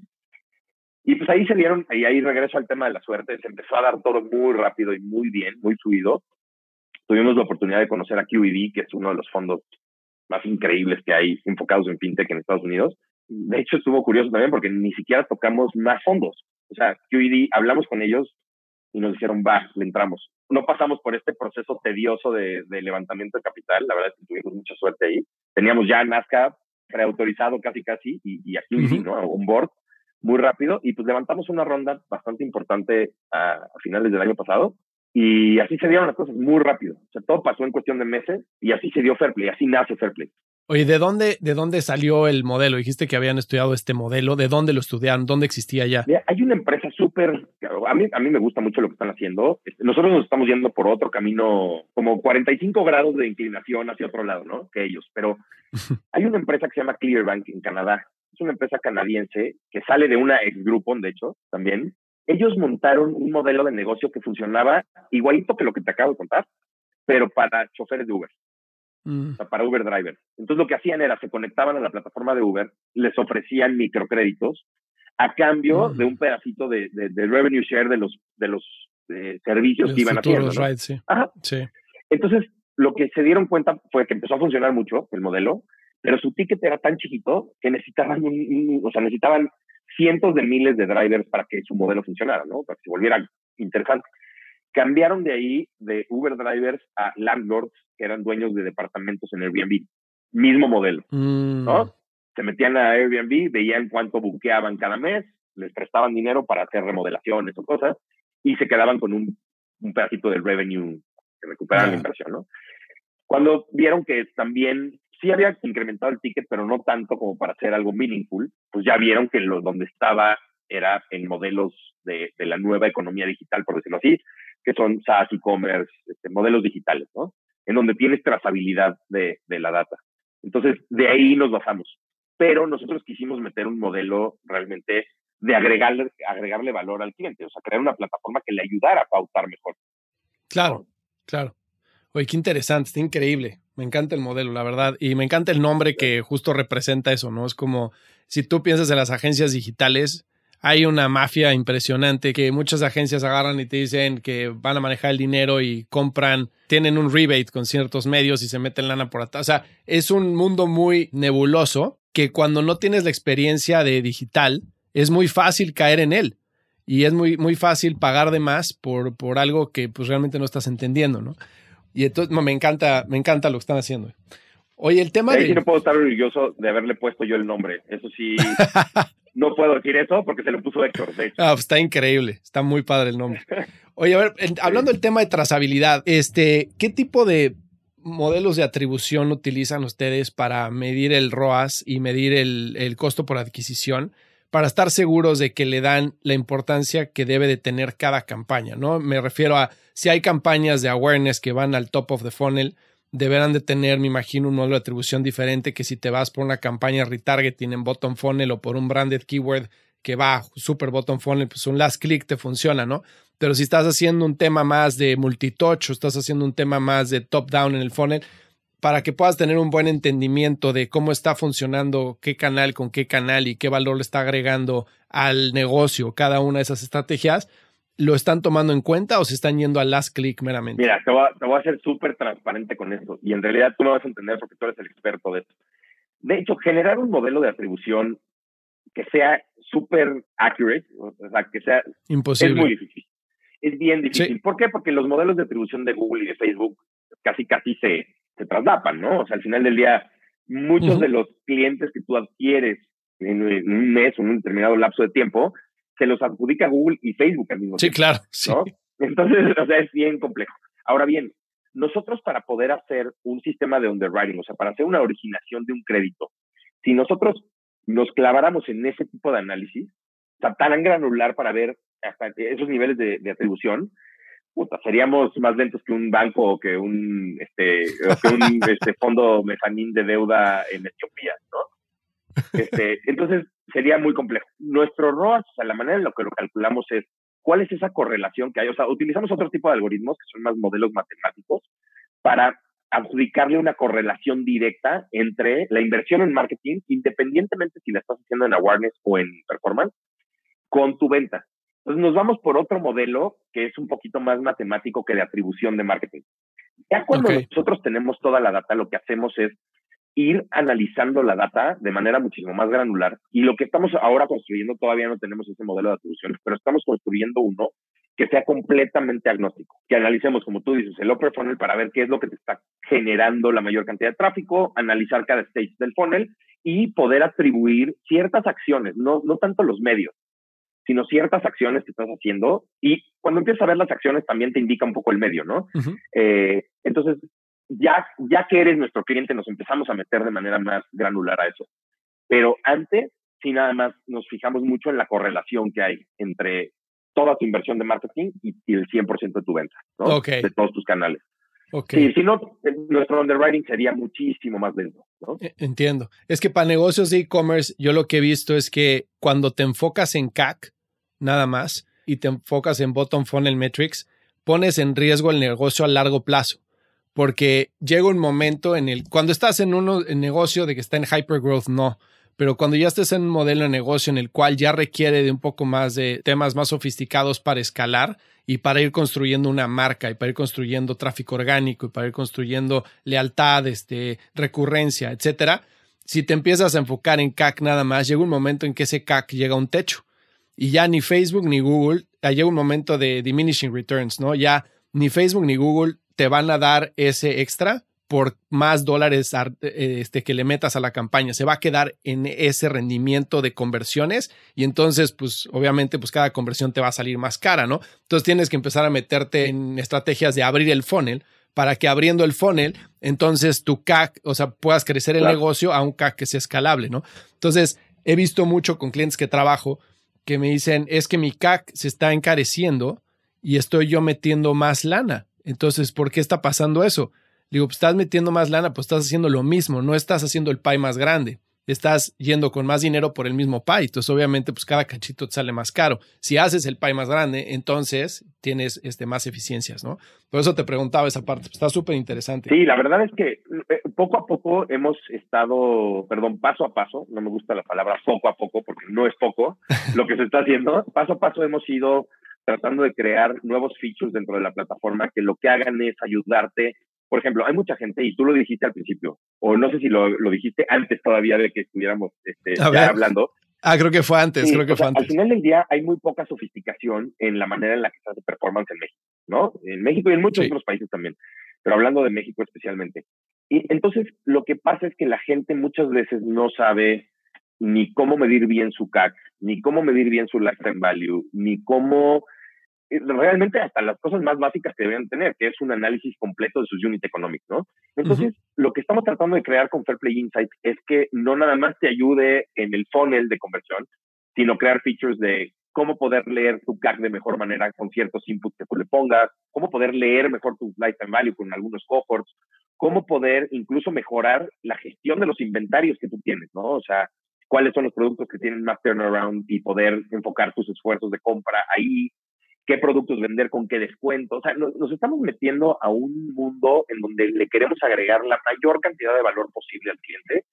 Y pues ahí se dieron, y ahí regreso al tema de la suerte, se empezó a dar todo muy rápido y muy bien, muy fluido tuvimos la oportunidad de conocer a QED, que es uno de los fondos más increíbles que hay enfocados en fintech en Estados Unidos. De hecho, estuvo curioso también porque ni siquiera tocamos más fondos. O sea, QED, hablamos con ellos y nos dijeron, va, le entramos. No pasamos por este proceso tedioso de, levantamiento de capital, la verdad es que tuvimos mucha suerte ahí. Teníamos ya Nazca preautorizado casi casi y, y a QED, ¿no? Un board muy rápido y pues levantamos una ronda bastante importante a, a finales del año pasado y así se dieron las cosas muy rápido. O sea, todo pasó en cuestión de meses y así se dio Fairplay, así nace Fairplay. Oye, ¿de dónde, ¿de dónde salió el modelo? Dijiste que habían estudiado este modelo. ¿De dónde lo estudiaron? ¿Dónde existía ya? Hay una empresa súper... A mí, a mí me gusta mucho lo que están haciendo. Este, nosotros nos estamos yendo por otro camino, como 45 grados de inclinación hacia otro lado, ¿no? Que ellos. Pero (laughs) hay una empresa que se llama Clearbank en Canadá. Es una empresa canadiense que sale de una ex grupo, de hecho, también, ellos montaron un modelo de negocio que funcionaba igualito que lo que te acabo de contar, pero para choferes de Uber, mm. o sea, para Uber drivers. Entonces lo que hacían era, se conectaban a la plataforma de Uber, les ofrecían microcréditos a cambio mm. de un pedacito de, de, revenue share de los, de los eh, servicios que iban haciendo. sí. sí. Entonces, lo que se dieron cuenta fue que empezó a funcionar mucho el modelo, pero su ticket era tan chiquito que necesitaban, un, o sea, necesitaban cientos de miles de drivers para que su modelo funcionara, ¿no? Para que se volviera interesante. Cambiaron de ahí de Uber drivers a landlords que eran dueños de departamentos en Airbnb. Mismo modelo, mm. ¿no? Se metían a Airbnb, veían cuánto buqueaban cada mes, les prestaban dinero para hacer remodelaciones o cosas y se quedaban con un, un pedacito del revenue que recuperaban la inversión, ¿no? Cuando vieron que también sí había incrementado el ticket, pero no tanto como para hacer algo meaningful, pues ya vieron que lo, donde estaba era en modelos de, la nueva economía digital, por decirlo así, que son SaaS, e-commerce, este, modelos digitales, ¿no? En donde tienes trazabilidad de, de la data. Entonces, de ahí nos basamos. Pero nosotros quisimos meter un modelo realmente de agregarle, agregarle valor al cliente, o sea, crear una plataforma que le ayudara a pautar mejor. Claro, claro. Oye, qué interesante, está increíble. Me encanta el modelo, la verdad. Y me encanta el nombre que justo representa eso, ¿no? Es como si tú piensas en las agencias digitales, hay una mafia impresionante que muchas agencias agarran y te dicen que van a manejar el dinero y compran, tienen un rebate con ciertos medios y se meten lana por atrás. O sea, es un mundo muy nebuloso que cuando no tienes la experiencia de digital, es muy fácil caer en él. Y es muy, muy fácil pagar de más por, por algo que pues realmente no estás entendiendo, ¿no? Y entonces me encanta, me encanta lo que están haciendo. Oye, el tema de... Sí, no puedo estar orgulloso de haberle puesto yo el nombre. Eso sí, (laughs) no puedo decir eso porque se lo puso Héctor. Ah, pues está increíble. Está muy padre el nombre. Oye, a ver, hablando del tema de trazabilidad, este, ¿qué tipo de modelos de atribución utilizan ustedes para medir el ROAS y medir el, el costo por adquisición? Para estar seguros de que le dan la importancia que debe de tener cada campaña, ¿no? Me refiero a si hay campañas de awareness que van al top of the funnel, deberán de tener, me imagino, un modelo de atribución diferente que si te vas por una campaña retargeting en bottom funnel o por un branded keyword que va super bottom funnel, pues un last click te funciona, ¿no? Pero si estás haciendo un tema más de multitouch o estás haciendo un tema más de top down en el funnel, para que puedas tener un buen entendimiento de cómo está funcionando qué canal con qué canal y qué valor le está agregando al negocio cada una de esas estrategias, ¿Lo están tomando en cuenta o se están yendo al last click meramente? Mira, te voy a, te voy a ser súper transparente con esto y en realidad tú me vas a entender porque tú eres el experto de esto. De hecho, generar un modelo de atribución que sea súper accurate, o sea, que sea... Imposible. Es muy difícil. Es bien difícil. ¿Por qué? Porque los modelos de atribución de Google y de Facebook casi, casi se, se traslapan, ¿no? O sea, al final del día, muchos de los clientes que tú adquieres en un mes o en un determinado lapso de tiempo se los adjudica Google y Facebook al mismo tiempo. Sí, claro. Entonces, (laughs) o sea, es bien complejo. Ahora bien, nosotros para poder hacer un sistema de underwriting, o sea, para hacer una originación de un crédito, si nosotros nos claváramos en ese tipo de análisis, o sea, tan granular para ver hasta esos niveles de, atribución, puta, seríamos más lentos que un banco o que un, este, que un (laughs) este, fondo mezanín de deuda en Etiopía, ¿no? Este, entonces, sería muy complejo. Nuestro ROAS, o sea, la manera en la que lo calculamos es cuál es esa correlación que hay. O sea, utilizamos otro tipo de algoritmos que son más modelos matemáticos para adjudicarle una correlación directa entre la inversión en marketing, independientemente si la estás haciendo en awareness o en performance, con tu venta. Entonces nos vamos por otro modelo que es un poquito más matemático que de atribución de marketing. Ya cuando nosotros tenemos toda la data, lo que hacemos es ir analizando la data de manera muchísimo más granular. Y lo que estamos ahora construyendo, todavía no tenemos ese modelo de atribución, pero estamos construyendo uno que sea completamente agnóstico, que analicemos, como tú dices, el upper funnel para ver qué es lo que te está generando la mayor cantidad de tráfico, analizar cada stage del funnel y poder atribuir ciertas acciones, no, no tanto los medios, sino ciertas acciones que estás haciendo. Y cuando empiezas a ver las acciones también te indica un poco el medio, ¿no? eh, entonces, ya, ya que eres nuestro cliente, nos empezamos a meter de manera más granular a eso. Pero antes, sí, nada más nos fijamos mucho en la correlación que hay entre toda tu inversión de marketing y, el 100% de tu venta, ¿no? De todos tus canales. Okay. si no, nuestro underwriting sería muchísimo más lento. E, entiendo. Es que para negocios de e-commerce, yo lo que he visto es que cuando te enfocas en CAC, nada más, y te enfocas en bottom funnel metrics, pones en riesgo el negocio a largo plazo porque llega un momento en el, cuando estás en un negocio de que está en hypergrowth, no, pero cuando ya estés en un modelo de negocio en el cual ya requiere de un poco más de temas más sofisticados para escalar y para ir construyendo una marca y para ir construyendo tráfico orgánico y para ir construyendo lealtad, este, recurrencia, etcétera, si te empiezas a enfocar en CAC nada más, llega un momento en que ese CAC llega a un techo y ya ni Facebook ni Google, llega un momento de diminishing returns, ¿no? Ya ni Facebook ni Google te van a dar ese extra por más dólares este, que le metas a la campaña. Se va a quedar en ese rendimiento de conversiones y entonces, pues obviamente, pues cada conversión te va a salir más cara, ¿no? Entonces tienes que empezar a meterte en estrategias de abrir el funnel para que abriendo el funnel, entonces tu CAC, o sea, puedas crecer el negocio a un CAC que sea escalable, ¿no? Entonces, he visto mucho con clientes que trabajo que me dicen, es que mi CAC se está encareciendo y estoy yo metiendo más lana. Entonces, ¿por qué está pasando eso? Digo, pues estás metiendo más lana, pues estás haciendo lo mismo, no estás haciendo el pie más grande. estás yendo con más dinero por el mismo pie. Entonces, obviamente, pues cada cachito te sale más caro. Si haces el pie más grande, entonces tienes este, más eficiencias, ¿no? Por eso te preguntaba esa parte. Está súper interesante. Sí, la verdad es que eh, poco a poco hemos estado, perdón, paso a paso, no me gusta la palabra poco a poco porque no es poco (laughs) lo que se está haciendo. Paso a paso hemos ido tratando de crear nuevos features dentro de la plataforma que lo que hagan es ayudarte por ejemplo, hay mucha gente, y tú lo dijiste al principio, o no sé si lo, dijiste antes todavía de que estuviéramos este, hablando. Ah, creo que fue antes, creo que fue antes. Al final del día hay muy poca sofisticación en la manera en la que se hace performance en México, ¿no? En México y en muchos otros países también, pero hablando de México especialmente. Y entonces lo que pasa es que la gente muchas veces no sabe ni cómo medir bien su CAC, ni cómo medir bien su lifetime value, ni cómo realmente hasta las cosas más básicas que deben tener, que es un análisis completo de sus unit economics, ¿no? Entonces, lo que estamos tratando de crear con Fairplay Insight es que no nada más te ayude en el funnel de conversión, sino crear features de cómo poder leer tu CAC de mejor manera con ciertos inputs que tú le pongas, cómo poder leer mejor tu lifetime value con algunos cohorts, cómo poder incluso mejorar la gestión de los inventarios que tú tienes, ¿no? O sea, cuáles son los productos que tienen más turnaround y poder enfocar tus esfuerzos de compra ahí, qué productos vender, con qué descuento. O sea, nos, estamos metiendo a un mundo en donde le queremos agregar la mayor cantidad de valor posible al cliente,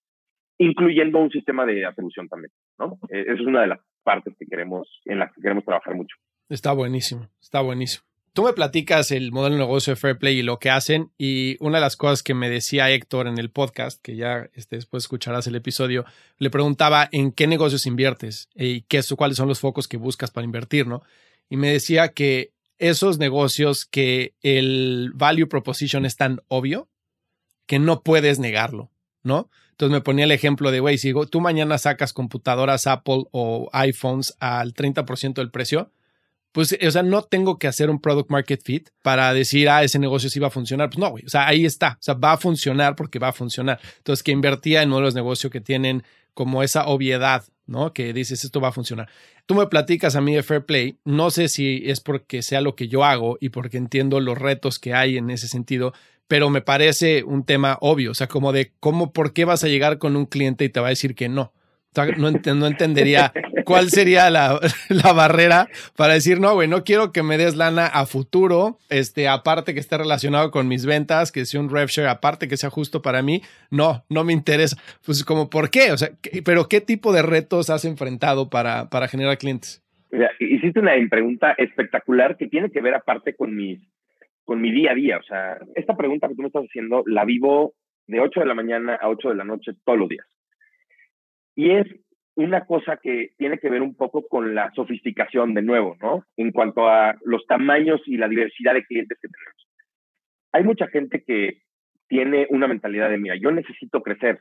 incluyendo un sistema de atribución también, ¿no? Eh, esa es una de las partes que queremos, en las que queremos trabajar mucho. Está buenísimo, está buenísimo. Tú me platicas el modelo de negocio de Fairplay y lo que hacen, y una de las cosas que me decía Héctor en el podcast, que ya este, después escucharás el episodio, le preguntaba en qué negocios inviertes y qué, cuáles son los focos que buscas para invertir, ¿no? Y me decía que esos negocios que el value proposition es tan obvio que no puedes negarlo, ¿no? Entonces me ponía el ejemplo de, güey, si tú mañana sacas computadoras Apple o iPhones al 30% del precio, pues, o sea, no tengo que hacer un product market fit para decir, ah, ese negocio sí va a funcionar. Pues no, güey, o sea, ahí está, o sea, va a funcionar porque va a funcionar. Entonces, que invertía en modelos de negocio que tienen como esa obviedad, ¿no? Que dices, esto va a funcionar. Tú me platicas a mí de Fair Play, no sé si es porque sea lo que yo hago y porque entiendo los retos que hay en ese sentido, pero me parece un tema obvio, o sea, como de cómo, por qué vas a llegar con un cliente y te va a decir que no. No, no entendería cuál sería la, (laughs) la, barrera para decir, no, güey, no quiero que me des lana a futuro, este, aparte que esté relacionado con mis ventas, que sea un rev share aparte, que sea justo para mí. No, no me interesa. Pues como, ¿por qué? O sea, pero ¿qué tipo de retos has enfrentado para, para generar clientes? hiciste una pregunta espectacular que tiene que ver aparte con mis, con mi día a día. O sea, esta pregunta que tú me estás haciendo la vivo de 8 de la mañana a 8 de la noche todos los días. Y es una cosa que tiene que ver un poco con la sofisticación de nuevo, ¿no? En cuanto a los tamaños y la diversidad de clientes que tenemos. Hay mucha gente que tiene una mentalidad de, mira, yo necesito crecer.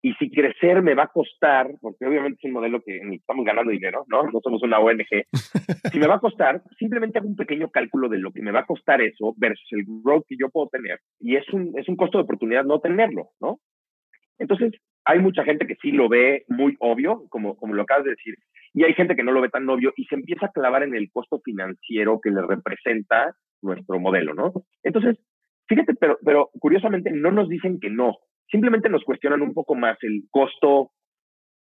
Y si crecer me va a costar, porque obviamente es un modelo que estamos ganando dinero, ¿no? No somos una ONG. (laughs) Si me va a costar, simplemente hago un pequeño cálculo de lo que me va a costar eso versus el growth que yo puedo tener. Y es un, es un costo de oportunidad no tenerlo, ¿no? Entonces, hay mucha gente que sí lo ve muy obvio, como, como lo acabas de decir, y hay gente que no lo ve tan obvio y se empieza a clavar en el costo financiero que le representa nuestro modelo, ¿no? Entonces, fíjate, pero, pero curiosamente no nos dicen que no, simplemente nos cuestionan un poco más el costo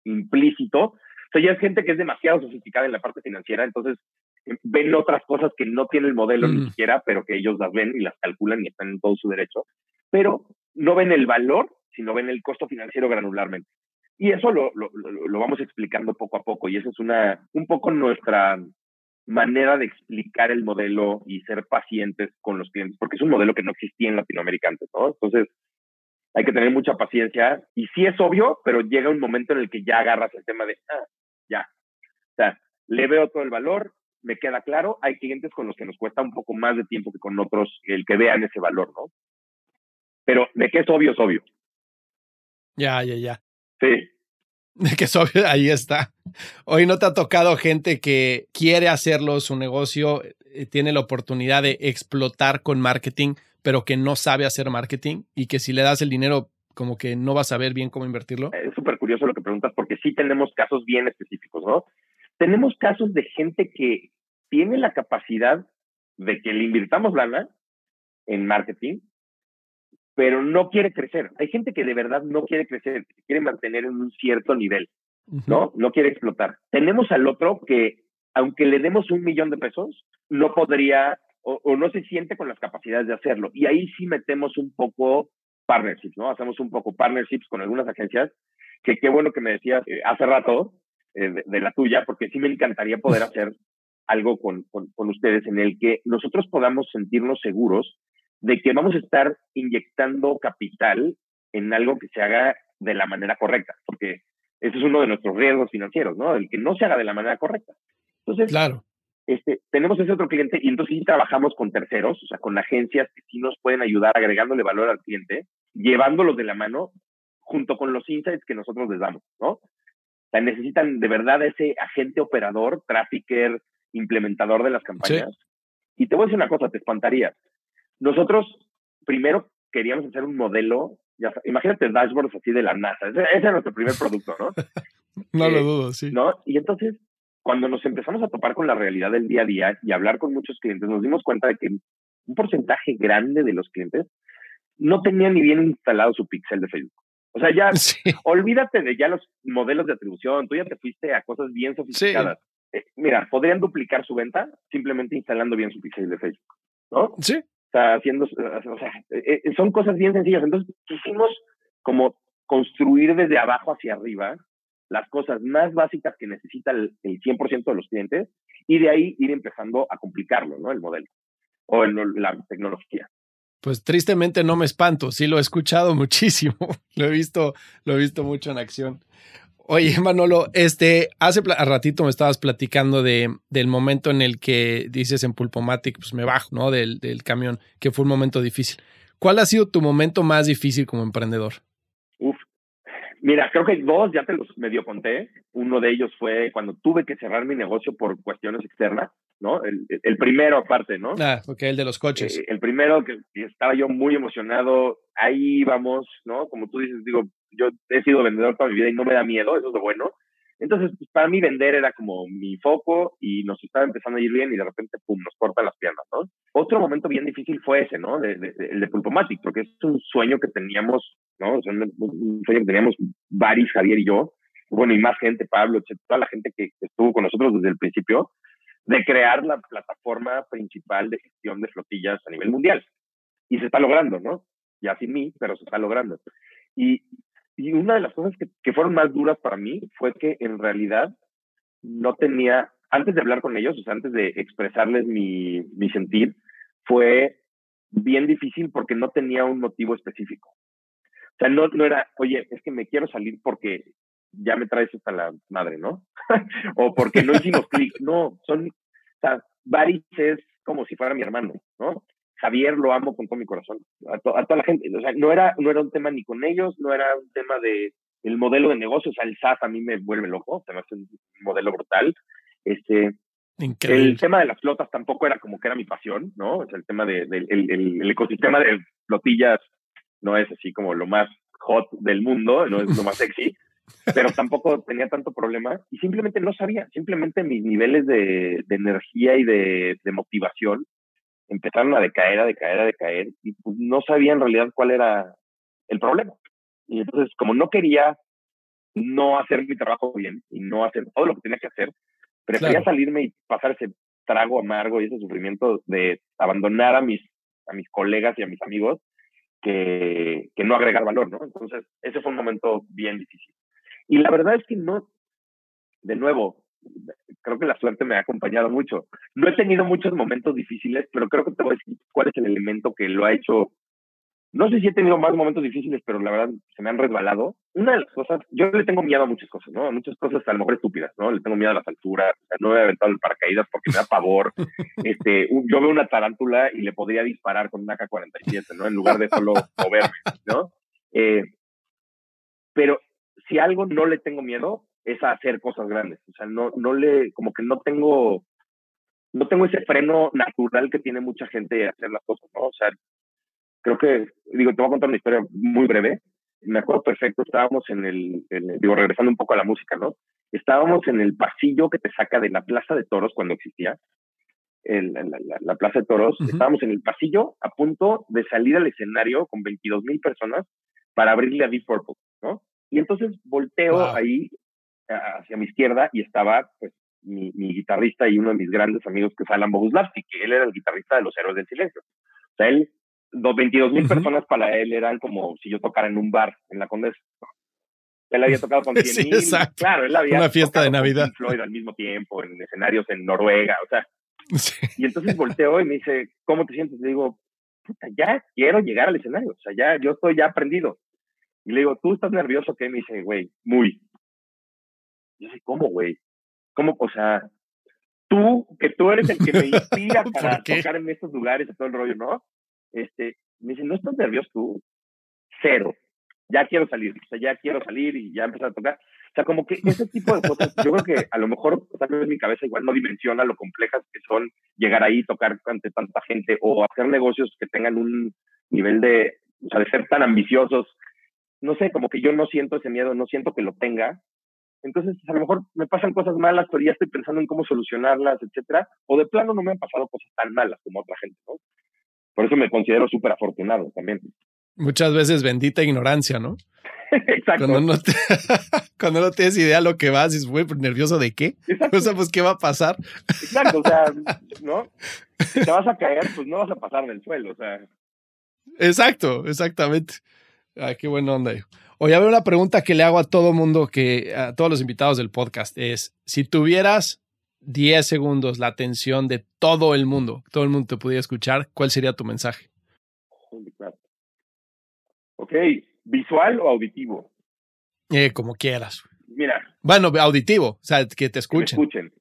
implícito. O sea, ya es gente que es demasiado sofisticada en la parte financiera, entonces eh, ven otras cosas que no tiene el modelo ni mm. siquiera, pero que ellos las ven y las calculan y están en todo su derecho, pero no ven el valor sino ven el costo financiero granularmente. Y eso lo, lo, lo, vamos explicando poco a poco y esa es una, un poco nuestra manera de explicar el modelo y ser pacientes con los clientes, porque es un modelo que no existía en Latinoamérica antes, ¿no? Entonces, hay que tener mucha paciencia y sí es obvio, pero llega un momento en el que ya agarras el tema de, ah, ya, o sea, le veo todo el valor, me queda claro, hay clientes con los que nos cuesta un poco más de tiempo que con otros el que vean ese valor, ¿no? Pero de qué es obvio, es obvio. Ya, ya, ya. Sí. (laughs) Que ahí está. Hoy no te ha tocado gente que quiere hacerlo su negocio, eh, tiene la oportunidad de explotar con marketing, pero que no sabe hacer marketing y que si le das el dinero, como que no va a saber bien cómo invertirlo. Es súper curioso lo que preguntas porque sí tenemos casos bien específicos, ¿no? Tenemos casos de gente que tiene la capacidad de que le invirtamos lana en marketing, pero no quiere crecer. Hay gente que de verdad no quiere crecer, quiere mantener en un cierto nivel, ¿no? No quiere explotar. Tenemos al otro que, aunque le demos un millón de pesos, no podría o, no se siente con las capacidades de hacerlo. Y ahí sí metemos un poco partnerships, ¿no? Hacemos un poco partnerships con algunas agencias, que qué bueno que me decías eh, hace rato eh, de, la tuya, porque sí me encantaría poder (laughs) hacer algo con, con, con ustedes en el que nosotros podamos sentirnos seguros de que vamos a estar inyectando capital en algo que se haga de la manera correcta, porque ese es uno de nuestros riesgos financieros, ¿no? El que no se haga de la manera correcta. Entonces, claro. este, tenemos ese otro cliente y entonces sí trabajamos con terceros, o sea, con agencias que sí nos pueden ayudar agregándole valor al cliente, llevándolos de la mano junto con los insights que nosotros les damos, ¿no? O sea, necesitan de verdad ese agente operador, trafficker, implementador de las campañas. Y te voy a decir una cosa, te espantaría. Nosotros primero queríamos hacer un modelo, ya, imagínate dashboards así de la NASA, ese, ese es nuestro primer producto, ¿no? (laughs) no lo eh, dudo, sí. ¿no? Y entonces, cuando nos empezamos a topar con la realidad del día a día y hablar con muchos clientes, nos dimos cuenta de que un porcentaje grande de los clientes no tenían ni bien instalado su pixel de Facebook. O sea, ya (laughs) olvídate de ya los modelos de atribución, tú ya te fuiste a cosas bien sofisticadas. Eh, mira, podrían duplicar su venta simplemente instalando bien su pixel de Facebook, ¿no? Sí está haciendo, o sea, eh, eh, son cosas bien sencillas. Entonces quisimos como construir desde abajo hacia arriba las cosas más básicas que necesita el, 100% de los clientes y de ahí ir empezando a complicarlo, ¿no? El modelo o la tecnología. Pues tristemente no me espanto, sí lo he escuchado (laughs) muchísimo, lo he visto, lo he visto mucho en acción. Oye, (laughs) Manolo, este, hace ratito me estabas platicando de, del momento en el que dices en Pulpomatic, pues me bajo, ¿no? Del, del camión, que fue un momento difícil. ¿Cuál ha sido tu momento más difícil como emprendedor? Uf, mira, creo que dos ya te los medio conté. Uno de ellos fue cuando tuve que cerrar mi negocio por cuestiones externas, ¿no? El, el primero aparte, ¿no? Ah, ok, el de los coches. Eh, el primero que estaba yo muy emocionado, ahí vamos, ¿no? Como tú dices, digo, yo he sido vendedor toda mi vida y no me da miedo, eso es lo bueno. Entonces, pues, para mí vender era como mi foco y nos estaba empezando a ir bien y de repente, pum, nos corta las piernas, ¿no? Otro momento bien difícil fue ese, ¿no? De, el de Pulpomatic, porque es un sueño que teníamos, ¿no? un sueño que teníamos Baris, Javier y yo, bueno, y más gente, Pablo, toda la gente que, estuvo con nosotros desde el principio, de crear la plataforma principal de gestión de flotillas a nivel mundial. Y se está logrando, ¿no? Ya sin mí, pero se está logrando. Y, y una de las cosas que, que, fueron más duras para mí fue que en realidad no tenía, antes de hablar con ellos, o sea, antes de expresarles mi, mi sentir, fue bien difícil porque no tenía un motivo específico. O sea, no, no era, oye, es que me quiero salir porque ya me traes hasta la madre, ¿no? (laughs) o porque no hicimos clic. No, son, o sea, Baris es como si fuera mi hermano, ¿no? Javier lo amo con todo mi corazón, a, toda la gente. O sea, no era, no era un tema ni con ellos, no era un tema de el modelo de negocio, o sea, el SaaS a mí me vuelve loco, se me hace un modelo brutal. Este, El tema de las flotas tampoco era como que era mi pasión, ¿no? O sea, el tema del de, el, ecosistema de flotillas no es así como lo más hot del mundo, no es lo más sexy, (laughs) pero tampoco tenía tanto problema y simplemente no sabía, simplemente mis niveles de, de energía y de, de motivación empezaron a decaer, a decaer, a decaer, y pues no sabía en realidad cuál era el problema. Y entonces, como no quería no hacer mi trabajo bien y no hacer todo lo que tenía que hacer, prefería salirme y pasar ese trago amargo y ese sufrimiento de abandonar a mis, a mis colegas y a mis amigos que, que no agregar valor, ¿no? Entonces, ese fue un momento bien difícil. Y la verdad es que no, de nuevo, creo que la suerte me ha acompañado mucho. No he tenido muchos momentos difíciles, pero creo que te voy a decir cuál es el elemento que lo ha hecho. No sé si he tenido más momentos difíciles, pero la verdad se me han resbalado. Una de las cosas, yo le tengo miedo a muchas cosas, ¿no? A muchas cosas a lo mejor estúpidas, ¿no? Le tengo miedo a las alturas, no me he aventado el paracaídas porque me da pavor. (laughs) este, yo veo una tarántula y le podría disparar con una K-47, ¿no? En lugar de solo moverme, ¿no? Eh, pero si algo no le tengo miedo es a hacer cosas grandes. O sea, no, no le, como que no tengo, no tengo ese freno natural que tiene mucha gente a hacer las cosas, ¿no? O sea, creo que, digo, te voy a contar una historia muy breve. Me acuerdo perfecto, estábamos en el, digo, regresando un poco a la música, ¿no? Estábamos en el pasillo que te saca de la Plaza de Toros cuando existía. la, Plaza de Toros, estábamos en el pasillo a punto de salir al escenario con 22 mil personas para abrirle a Deep Purple, ¿no? Y entonces volteo ahí hacia mi izquierda y estaba pues mi, guitarrista y uno de mis grandes amigos que es Alan Boguslavski, que él era el guitarrista de Los Héroes del Silencio. O sea, él, 22 mil personas para él eran como si yo tocara en un bar en la Condesa. Él había tocado con (laughs) 100 mil. claro, él había Una fiesta de Navidad. Con Floyd al mismo tiempo, en escenarios en Noruega, o sea. (laughs) Y entonces volteo y me dice, ¿cómo te sientes? Le digo, puta, ya quiero llegar al escenario, o sea, ya, yo estoy ya aprendido. Y le digo, ¿tú estás nervioso? ¿Qué? Me dice, güey, muy. Yo sé, ¿cómo, güey? ¿Cómo? O sea, tú, que tú eres el que me inspira (laughs) para tocar en estos lugares y todo el rollo, ¿no? Este, me dice, ¿no estás nervioso tú? Cero. Ya quiero salir, o sea, ya quiero salir y ya empezar a tocar. O sea, como que ese tipo de cosas, yo creo que a lo mejor tal vez mi cabeza igual no dimensiona lo complejas que son llegar ahí, tocar ante tanta gente o hacer negocios que tengan un nivel de, o sea, de ser tan ambiciosos no sé, como que yo no siento ese miedo, no siento que lo tenga. Entonces, a lo mejor me pasan cosas malas, pero ya estoy pensando en cómo solucionarlas, etcétera. O de plano no me han pasado cosas tan malas como otra gente, ¿no? Por eso me considero súper afortunado también. Muchas veces bendita ignorancia, ¿no? Exacto. Cuando no, (laughs) cuando no tienes idea de lo que vas, dices, güey, nervioso de qué. O sea, pues, ¿qué va a pasar? Exacto, o sea, (laughs) ¿no? Si te vas a caer, pues no vas a pasar del suelo, o sea. Exacto, exactamente. Ah, qué buena onda. Oye, a ver, una pregunta que le hago a todo mundo, que a todos los invitados del podcast es, si tuvieras 10 segundos la atención de todo el mundo, todo el mundo te pudiera escuchar, ¿cuál sería tu mensaje? Ok, ¿visual o auditivo? Eh, como quieras. Mira. Bueno, auditivo, o sea, que te escuchen. Que escuchen.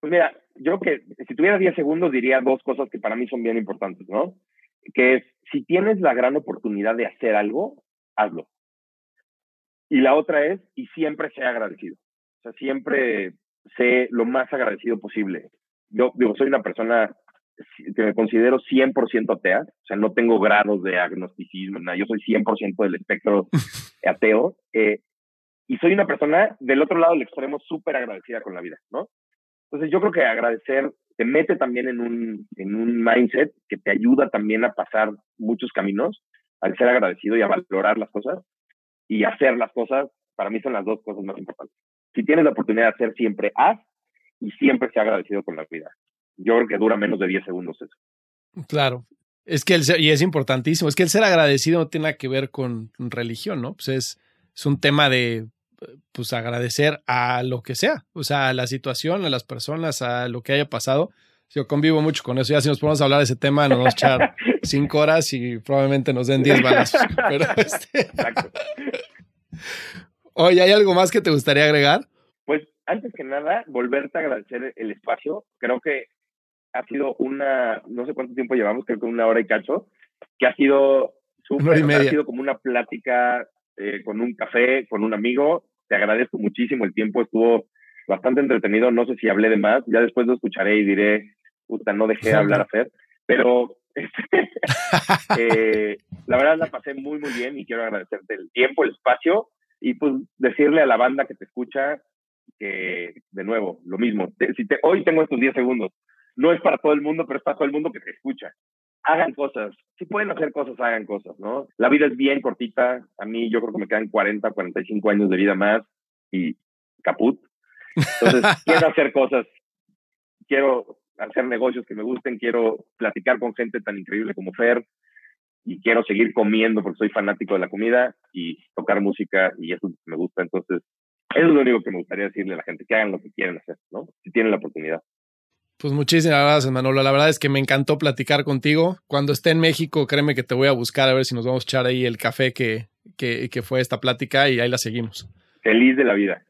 Pues mira, yo creo que si tuviera 10 segundos diría dos cosas que para mí son bien importantes, ¿no? Que es si tienes la gran oportunidad de hacer algo, hazlo. Y la otra es, y siempre sea agradecido. O sea, siempre sé lo más agradecido posible. Yo digo, soy una persona que me considero 100% atea, o sea, no tengo grados de agnosticismo, nada, yo soy 100% del espectro (laughs) ateo, eh, y soy una persona del otro lado del extremo súper agradecida con la vida, ¿no? Entonces yo creo que agradecer te mete también en un, en un mindset que te ayuda también a pasar muchos caminos, al ser agradecido y a valorar las cosas y hacer las cosas, para mí son las dos cosas más importantes. Si tienes la oportunidad de hacer siempre, haz y siempre sea agradecido con la vida. Yo creo que dura menos de 10 segundos eso. Claro. Es que el y es importantísimo, es que el ser agradecido no tiene nada que ver con religión, ¿no? Pues es, es un tema de pues agradecer a lo que sea, o sea, a la situación, a las personas, a lo que haya pasado. Yo convivo mucho con eso. Ya si nos podemos hablar de ese tema, nos vamos a echar (laughs) cinco horas y probablemente nos den diez balazos. (laughs) Pero este... Oye, ¿hay algo más que te gustaría agregar? Pues antes que nada, volverte a agradecer el espacio. Creo que ha sido una, no sé cuánto tiempo llevamos, creo que una hora y cacho, que ha sido súper, ha sido como una plática eh, con un café, con un amigo, te agradezco muchísimo. El tiempo estuvo bastante entretenido. No sé si hablé de más. Ya después lo escucharé y diré, puta, no dejé de hablar a Fer. Pero (laughs) eh, la verdad la pasé muy, muy bien y quiero agradecerte el tiempo, el espacio y pues decirle a la banda que te escucha que, de nuevo, lo mismo. si te, hoy tengo estos 10 segundos. No es para todo el mundo, pero es para todo el mundo que te escucha hagan cosas. Si pueden hacer cosas, hagan cosas, ¿no? La vida es bien cortita. A mí yo creo que me quedan 40, 45 años de vida más y caput. Entonces, (laughs) quiero hacer cosas. Quiero hacer negocios que me gusten. Quiero platicar con gente tan increíble como Fer. Y quiero seguir comiendo porque soy fanático de la comida y tocar música y eso me gusta. Entonces, eso es lo único que me gustaría decirle a la gente, que hagan lo que quieren hacer, ¿no? Si tienen la oportunidad. Pues muchísimas gracias, Manolo. La verdad es que me encantó platicar contigo. Cuando esté en México, créeme que te voy a buscar a ver si nos vamos a echar ahí el café que, que, que fue esta plática y ahí la seguimos. Feliz de la vida.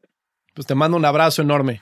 Pues te mando un abrazo enorme.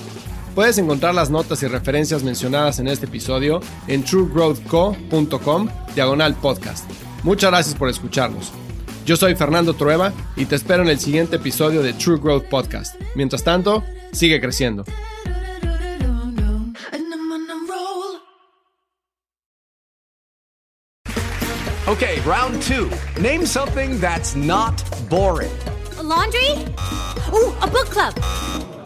Puedes encontrar las notas y referencias mencionadas en este episodio en truegrowthco.com diagonal podcast. Muchas gracias por escucharnos. Yo soy Fernando Trueba y te espero en el siguiente episodio de True Growth Podcast. Mientras tanto, sigue creciendo. Okay, round two. Name something that's not boring. A laundry? Ooh, a book club.